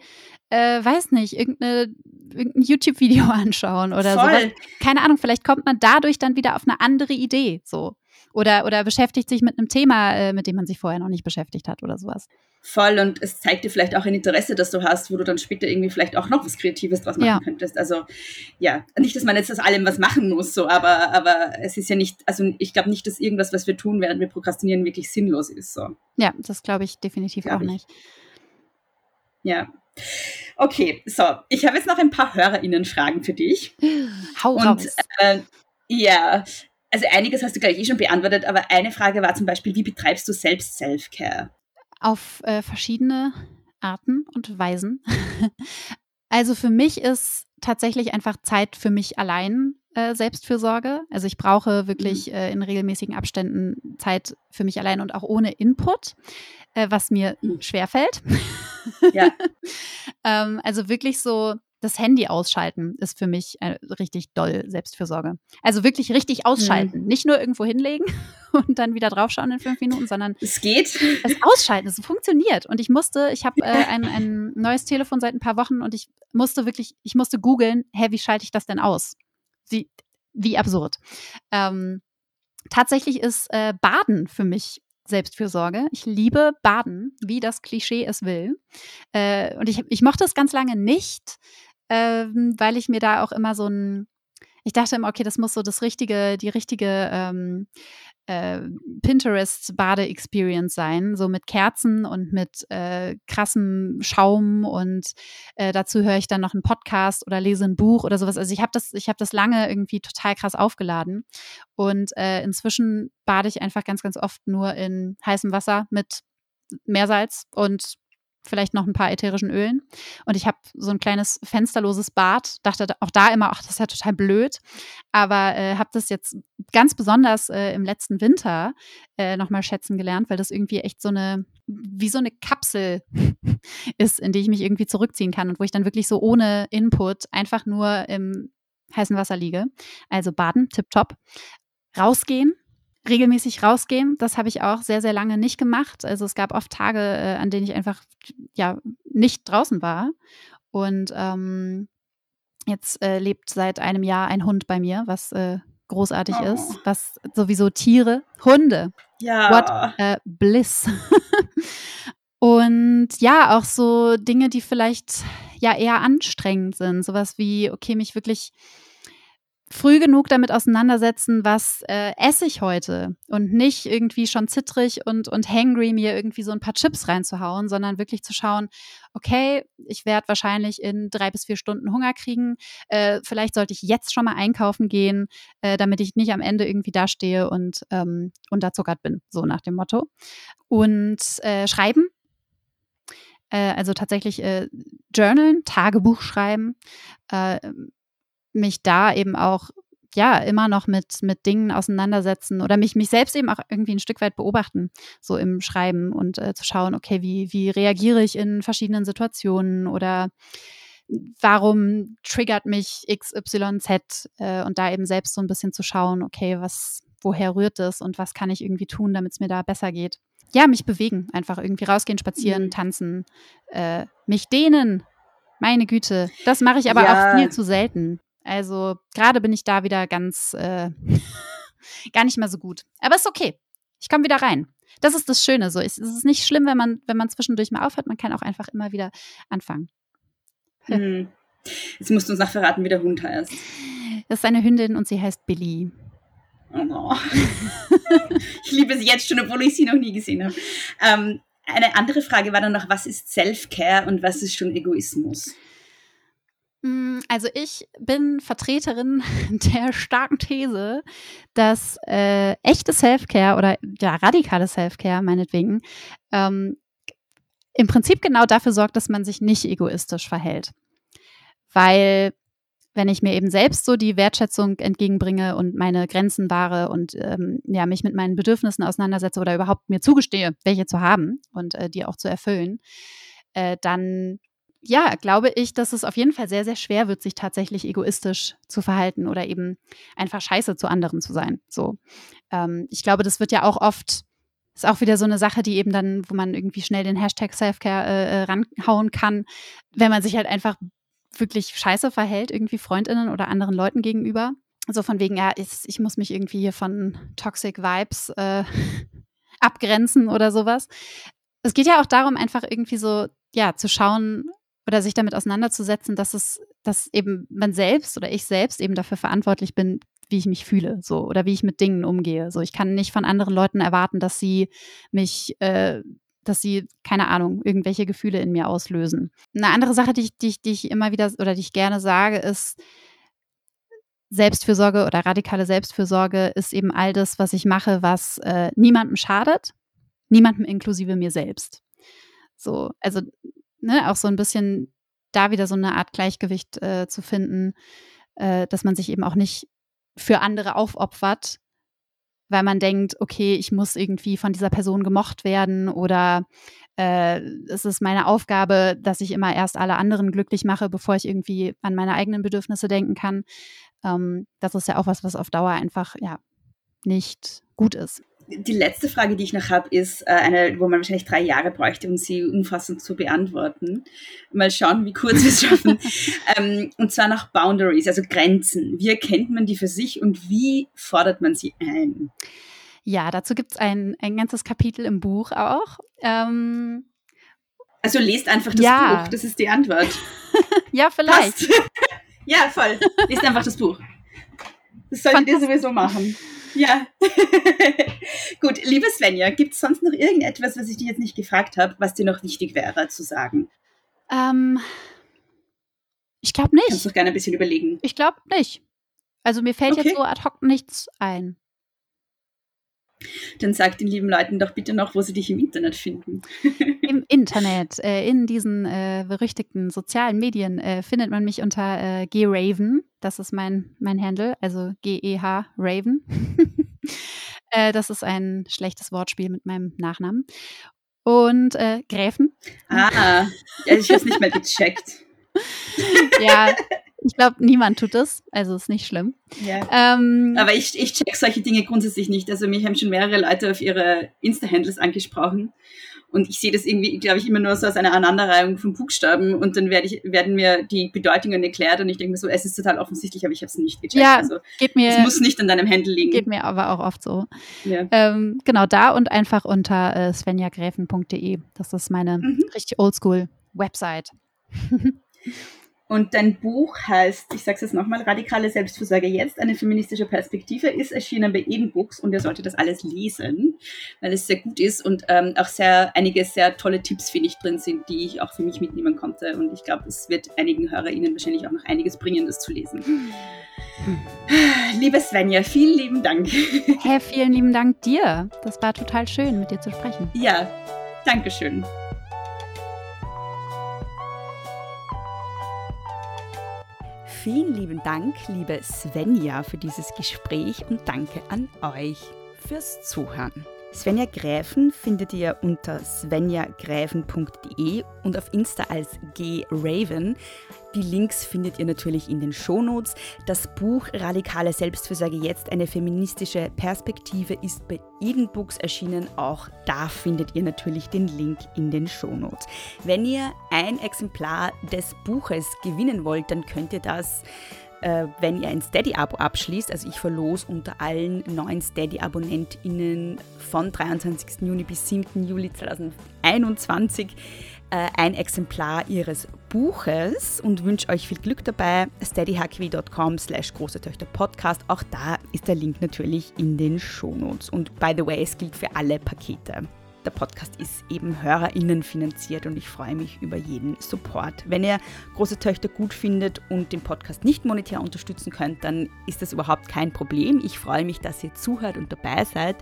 äh, weiß nicht, irgendeine, irgendein YouTube-Video anschauen oder sowas. Keine Ahnung, vielleicht kommt man dadurch dann wieder auf eine andere Idee. So. Oder, oder beschäftigt sich mit einem Thema, äh, mit dem man sich vorher noch nicht beschäftigt hat oder sowas. Voll und es zeigt dir vielleicht auch ein Interesse, das du hast, wo du dann später irgendwie vielleicht auch noch was Kreatives draus machen Ja. könntest. Also ja, nicht, dass man jetzt aus allem was machen muss, so, aber, aber es ist ja nicht, also ich glaube nicht, dass irgendwas, was wir tun, während wir prokrastinieren, wirklich sinnlos ist. So. Ja, das glaube ich definitiv Glaub auch ich. nicht. Ja. Okay, so, ich habe jetzt noch ein paar HörerInnen-Fragen für dich. Hau Und raus. äh, ja, also einiges hast du gleich eh schon beantwortet, aber eine Frage war zum Beispiel, wie betreibst du selbst Self-Care? Auf äh, verschiedene Arten und Weisen. also für mich ist tatsächlich einfach Zeit für mich allein äh, Selbstfürsorge. Also ich brauche wirklich äh, in regelmäßigen Abständen Zeit für mich allein und auch ohne Input, äh, was mir Mhm. schwerfällt. Ja. ähm, also wirklich so, das Handy ausschalten ist für mich äh, richtig doll Selbstfürsorge. Also wirklich richtig ausschalten. Mhm. Nicht nur irgendwo hinlegen und dann wieder draufschauen in fünf Minuten, sondern es geht. Es ausschalten, es funktioniert. Und ich musste, ich habe äh, ein, ein neues Telefon seit ein paar Wochen und ich musste wirklich, ich musste googeln, hä, wie schalte ich das denn aus? Wie, wie absurd. Ähm, tatsächlich ist äh, Baden für mich Selbstfürsorge. Ich liebe Baden, wie das Klischee es will. Äh, und ich, ich mochte es ganz lange nicht, ähm, weil ich mir da auch immer so ein, ich dachte immer, okay, das muss so das richtige, die richtige ähm, äh, Pinterest-Bade-Experience sein, so mit Kerzen und mit äh, krassem Schaum und äh, dazu höre ich dann noch einen Podcast oder lese ein Buch oder sowas. Also ich habe das, ich habe das lange irgendwie total krass aufgeladen und äh, inzwischen bade ich einfach ganz, ganz oft nur in heißem Wasser mit Meersalz und vielleicht noch ein paar ätherischen Ölen. Und ich habe so ein kleines fensterloses Bad. Dachte auch da immer, ach, das ist ja total blöd. Aber äh, habe das jetzt ganz besonders äh, im letzten Winter äh, nochmal schätzen gelernt, weil das irgendwie echt so eine, wie so eine Kapsel ist, in die ich mich irgendwie zurückziehen kann und wo ich dann wirklich so ohne Input einfach nur im heißen Wasser liege. Also baden, tipptopp. Rausgehen, regelmäßig rausgehen. Das habe ich auch sehr, sehr lange nicht gemacht. Also es gab oft Tage, äh, an denen ich einfach ja nicht draußen war. Und ähm, jetzt äh, lebt seit einem Jahr ein Hund bei mir, was äh, großartig oh. ist, was sowieso Tiere, Hunde. Ja. What a bliss. Und ja, auch so Dinge, die vielleicht ja eher anstrengend sind. Sowas wie, okay, mich wirklich früh genug damit auseinandersetzen, was äh, esse ich heute und nicht irgendwie schon zittrig und, und hangry mir irgendwie so ein paar Chips reinzuhauen, sondern wirklich zu schauen, okay, ich werde wahrscheinlich in drei bis vier Stunden Hunger kriegen. Äh, vielleicht sollte ich jetzt schon mal einkaufen gehen, äh, damit ich nicht am Ende irgendwie dastehe und ähm, unterzuckert bin, so nach dem Motto. Und äh, schreiben, äh, also tatsächlich äh, Journalen, Tagebuch schreiben, äh, mich da eben auch ja immer noch mit mit Dingen auseinandersetzen oder mich mich selbst eben auch irgendwie ein Stück weit beobachten so im Schreiben und äh, zu schauen okay wie wie reagiere ich in verschiedenen Situationen oder warum triggert mich XYZ äh, und da eben selbst so ein bisschen zu schauen okay was woher rührt es und was kann ich irgendwie tun damit es mir da besser geht ja mich bewegen einfach irgendwie rausgehen spazieren mhm. tanzen äh, mich dehnen meine Güte das mache ich aber ja. auch viel zu selten also gerade bin ich da wieder ganz äh, gar nicht mehr so gut. Aber ist okay. Ich komme wieder rein. Das ist das Schöne. So, es ist nicht schlimm, wenn man, wenn man zwischendurch mal aufhört. Man kann auch einfach immer wieder anfangen. Hm. Jetzt musst du uns noch verraten, wie der Hund heißt. Das ist eine Hündin und sie heißt Billy. Oh. ich liebe sie jetzt schon, obwohl ich sie noch nie gesehen habe. Ähm, eine andere Frage war dann noch, was ist Self-Care und was ist schon Egoismus? Mm, also ich bin Vertreterin der starken These, dass äh, echte Self-Care oder ja radikale Self-Care meinetwegen ähm, im Prinzip genau dafür sorgt, dass man sich nicht egoistisch verhält. Weil wenn ich mir eben selbst so die Wertschätzung entgegenbringe und meine Grenzen wahre und ähm, ja, mich mit meinen Bedürfnissen auseinandersetze oder überhaupt mir zugestehe, welche zu haben und äh, die auch zu erfüllen, äh, dann ja, glaube ich, dass es auf jeden Fall sehr, sehr schwer wird, sich tatsächlich egoistisch zu verhalten oder eben einfach scheiße zu anderen zu sein. So. Ähm, ich glaube, das wird ja auch oft, ist auch wieder so eine Sache, die eben dann, wo man irgendwie schnell den Hashtag Selfcare äh, äh ranhauen kann, wenn man sich halt einfach wirklich scheiße verhält, irgendwie FreundInnen oder anderen Leuten gegenüber. So von wegen, ja, ich, ich muss mich irgendwie hier von Toxic Vibes äh, abgrenzen oder sowas. Es geht ja auch darum, einfach irgendwie so, ja, zu schauen, oder sich damit auseinanderzusetzen, dass es, dass eben man selbst oder ich selbst eben dafür verantwortlich bin, wie ich mich fühle, so oder wie ich mit Dingen umgehe. So, ich kann nicht von anderen Leuten erwarten, dass sie mich, äh, dass sie, keine Ahnung, irgendwelche Gefühle in mir auslösen. Eine andere Sache, die ich, die ich, die ich immer wieder oder die ich gerne sage, ist, Selbstfürsorge oder radikale Selbstfürsorge ist eben all das, was ich mache, was äh, niemandem schadet, niemandem inklusive mir selbst. So, also ne, auch so ein bisschen da wieder so eine Art Gleichgewicht äh, zu finden, äh, dass man sich eben auch nicht für andere aufopfert, weil man denkt, okay, ich muss irgendwie von dieser Person gemocht werden oder äh, es ist meine Aufgabe, dass ich immer erst alle anderen glücklich mache, bevor ich irgendwie an meine eigenen Bedürfnisse denken kann. Ähm, das ist ja auch was, was auf Dauer einfach ja nicht gut ist. Die letzte Frage, die ich noch habe, ist äh, eine, wo man wahrscheinlich drei Jahre bräuchte, um sie umfassend zu beantworten. Mal schauen, wie kurz wir es schaffen. ähm, und zwar nach Boundaries, also Grenzen. Wie erkennt man die für sich und wie fordert man sie ein? Ja, dazu gibt es ein, ein ganzes Kapitel im Buch auch. Ähm, also lest einfach das ja. Buch, das ist die Antwort. ja, vielleicht. ja, voll. Lest einfach das Buch. Das solltet ihr sowieso machen. Ja. Gut, liebe Svenja, gibt es sonst noch irgendetwas, was ich dir jetzt nicht gefragt habe, was dir noch wichtig wäre zu sagen? Ähm, ich glaube nicht. Kannst du gerne ein bisschen überlegen. Ich glaube nicht. Also mir fällt okay. jetzt so ad hoc nichts ein. Dann sag den lieben Leuten doch bitte noch, wo sie dich im Internet finden. Im Internet, äh, in diesen äh, berüchtigten sozialen Medien äh, findet man mich unter äh, graven. Das ist mein, mein Handle, also G-E-H Raven. Äh, das ist ein schlechtes Wortspiel mit meinem Nachnamen. Und äh, Gräfen. Ah, ich habe es nicht mehr gecheckt. ja, ich glaube, niemand tut das, also ist nicht schlimm. Ja. Ähm, Aber ich, ich check solche Dinge grundsätzlich nicht. Also mich haben schon mehrere Leute auf ihre Insta-Handles angesprochen. Und ich sehe das irgendwie, glaube ich, immer nur so als eine Aneinanderreihung von Buchstaben und dann werde ich, werden mir die Bedeutungen erklärt und ich denke mir so, es ist total offensichtlich, aber ich habe es nicht gecheckt. Ja, also, geht mir, es muss nicht an deinem Handle liegen. Geht mir aber auch oft so. Ja. Ähm, genau, da und einfach unter äh, svenjagräfen.de. Das ist meine mhm. richtig oldschool Website. Und dein Buch heißt, ich sage es jetzt nochmal, Radikale Selbstversorge jetzt, eine feministische Perspektive, ist erschienen bei Eden Books und ihr solltet das alles lesen, weil es sehr gut ist und ähm, auch sehr einige sehr tolle Tipps, finde ich, drin sind, die ich auch für mich mitnehmen konnte. Und ich glaube, es wird einigen HörerInnen wahrscheinlich auch noch einiges bringen, das zu lesen. Liebe Svenja, vielen lieben Dank. Hey, vielen lieben Dank dir. Das war total schön, mit dir zu sprechen. Ja, danke Vielen lieben Dank, liebe Svenja, für dieses Gespräch und danke an euch fürs Zuhören. Svenja Gräfen findet ihr unter svenjagräfen.de und auf Insta als graven. Die Links findet ihr natürlich in den Shownotes. Das Buch Radikale Selbstfürsorge jetzt, eine feministische Perspektive ist bei Eden Books erschienen. Auch da findet ihr natürlich den Link in den Shownotes. Wenn ihr ein Exemplar des Buches gewinnen wollt, dann könnt ihr das äh, wenn ihr ein Steady-Abo abschließt, also ich verlose unter allen neuen Steady-AbonnentInnen von 23. Juni bis 7. Juli 2021 äh, ein Exemplar ihres Buches und wünsche euch viel Glück dabei. steadyhq.com slash große Töchter Podcast. Auch da ist der Link natürlich in den Shownotes. Und by the way, es gilt für alle Pakete. Der Podcast ist eben HörerInnen finanziert und ich freue mich über jeden Support. Wenn ihr große Töchter gut findet und den Podcast nicht monetär unterstützen könnt, dann ist das überhaupt kein Problem. Ich freue mich, dass ihr zuhört und dabei seid.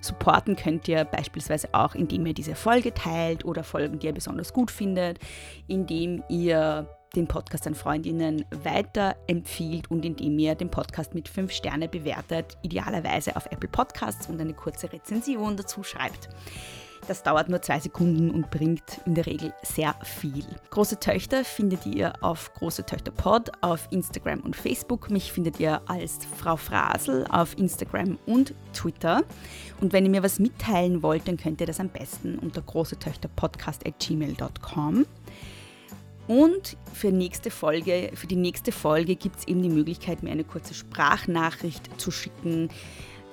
Supporten könnt ihr beispielsweise auch, indem ihr diese Folge teilt oder Folgen, die ihr besonders gut findet, indem ihr den Podcast an Freundinnen weiterempfiehlt und indem ihr den Podcast mit 5 Sterne bewertet, idealerweise auf Apple Podcasts und eine kurze Rezension dazu schreibt. Das dauert nur zwei Sekunden und bringt in der Regel sehr viel. Große Töchter findet ihr auf Große Töchter Pod auf Instagram und Facebook. Mich findet ihr als Frau Frasel auf Instagram und Twitter. Und wenn ihr mir was mitteilen wollt, dann könnt ihr das am besten unter großetöchterpodcast.gmail.com. Und für, nächste Folge, für die nächste Folge gibt es eben die Möglichkeit, mir eine kurze Sprachnachricht zu schicken,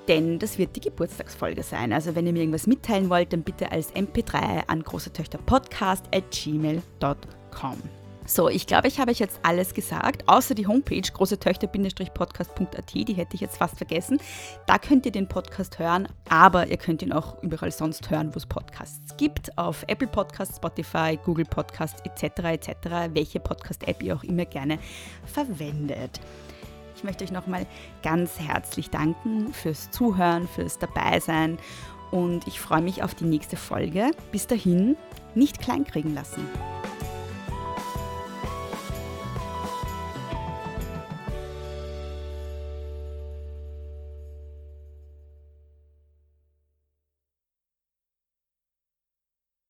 denn das wird die Geburtstagsfolge sein. Also wenn ihr mir irgendwas mitteilen wollt, dann bitte als MP3 an großetöchterpodcast.gmail.com. So, ich glaube, ich habe euch jetzt alles gesagt, außer die Homepage großetöchter-podcast.at, die hätte ich jetzt fast vergessen. Da könnt ihr den Podcast hören, aber ihr könnt ihn auch überall sonst hören, wo es Podcasts gibt, auf Apple Podcasts, Spotify, Google Podcasts etc. etc., welche Podcast-App ihr auch immer gerne verwendet. Möchte euch nochmal ganz herzlich danken fürs Zuhören, fürs Dabeisein und ich freue mich auf die nächste Folge. Bis dahin, nicht kleinkriegen lassen.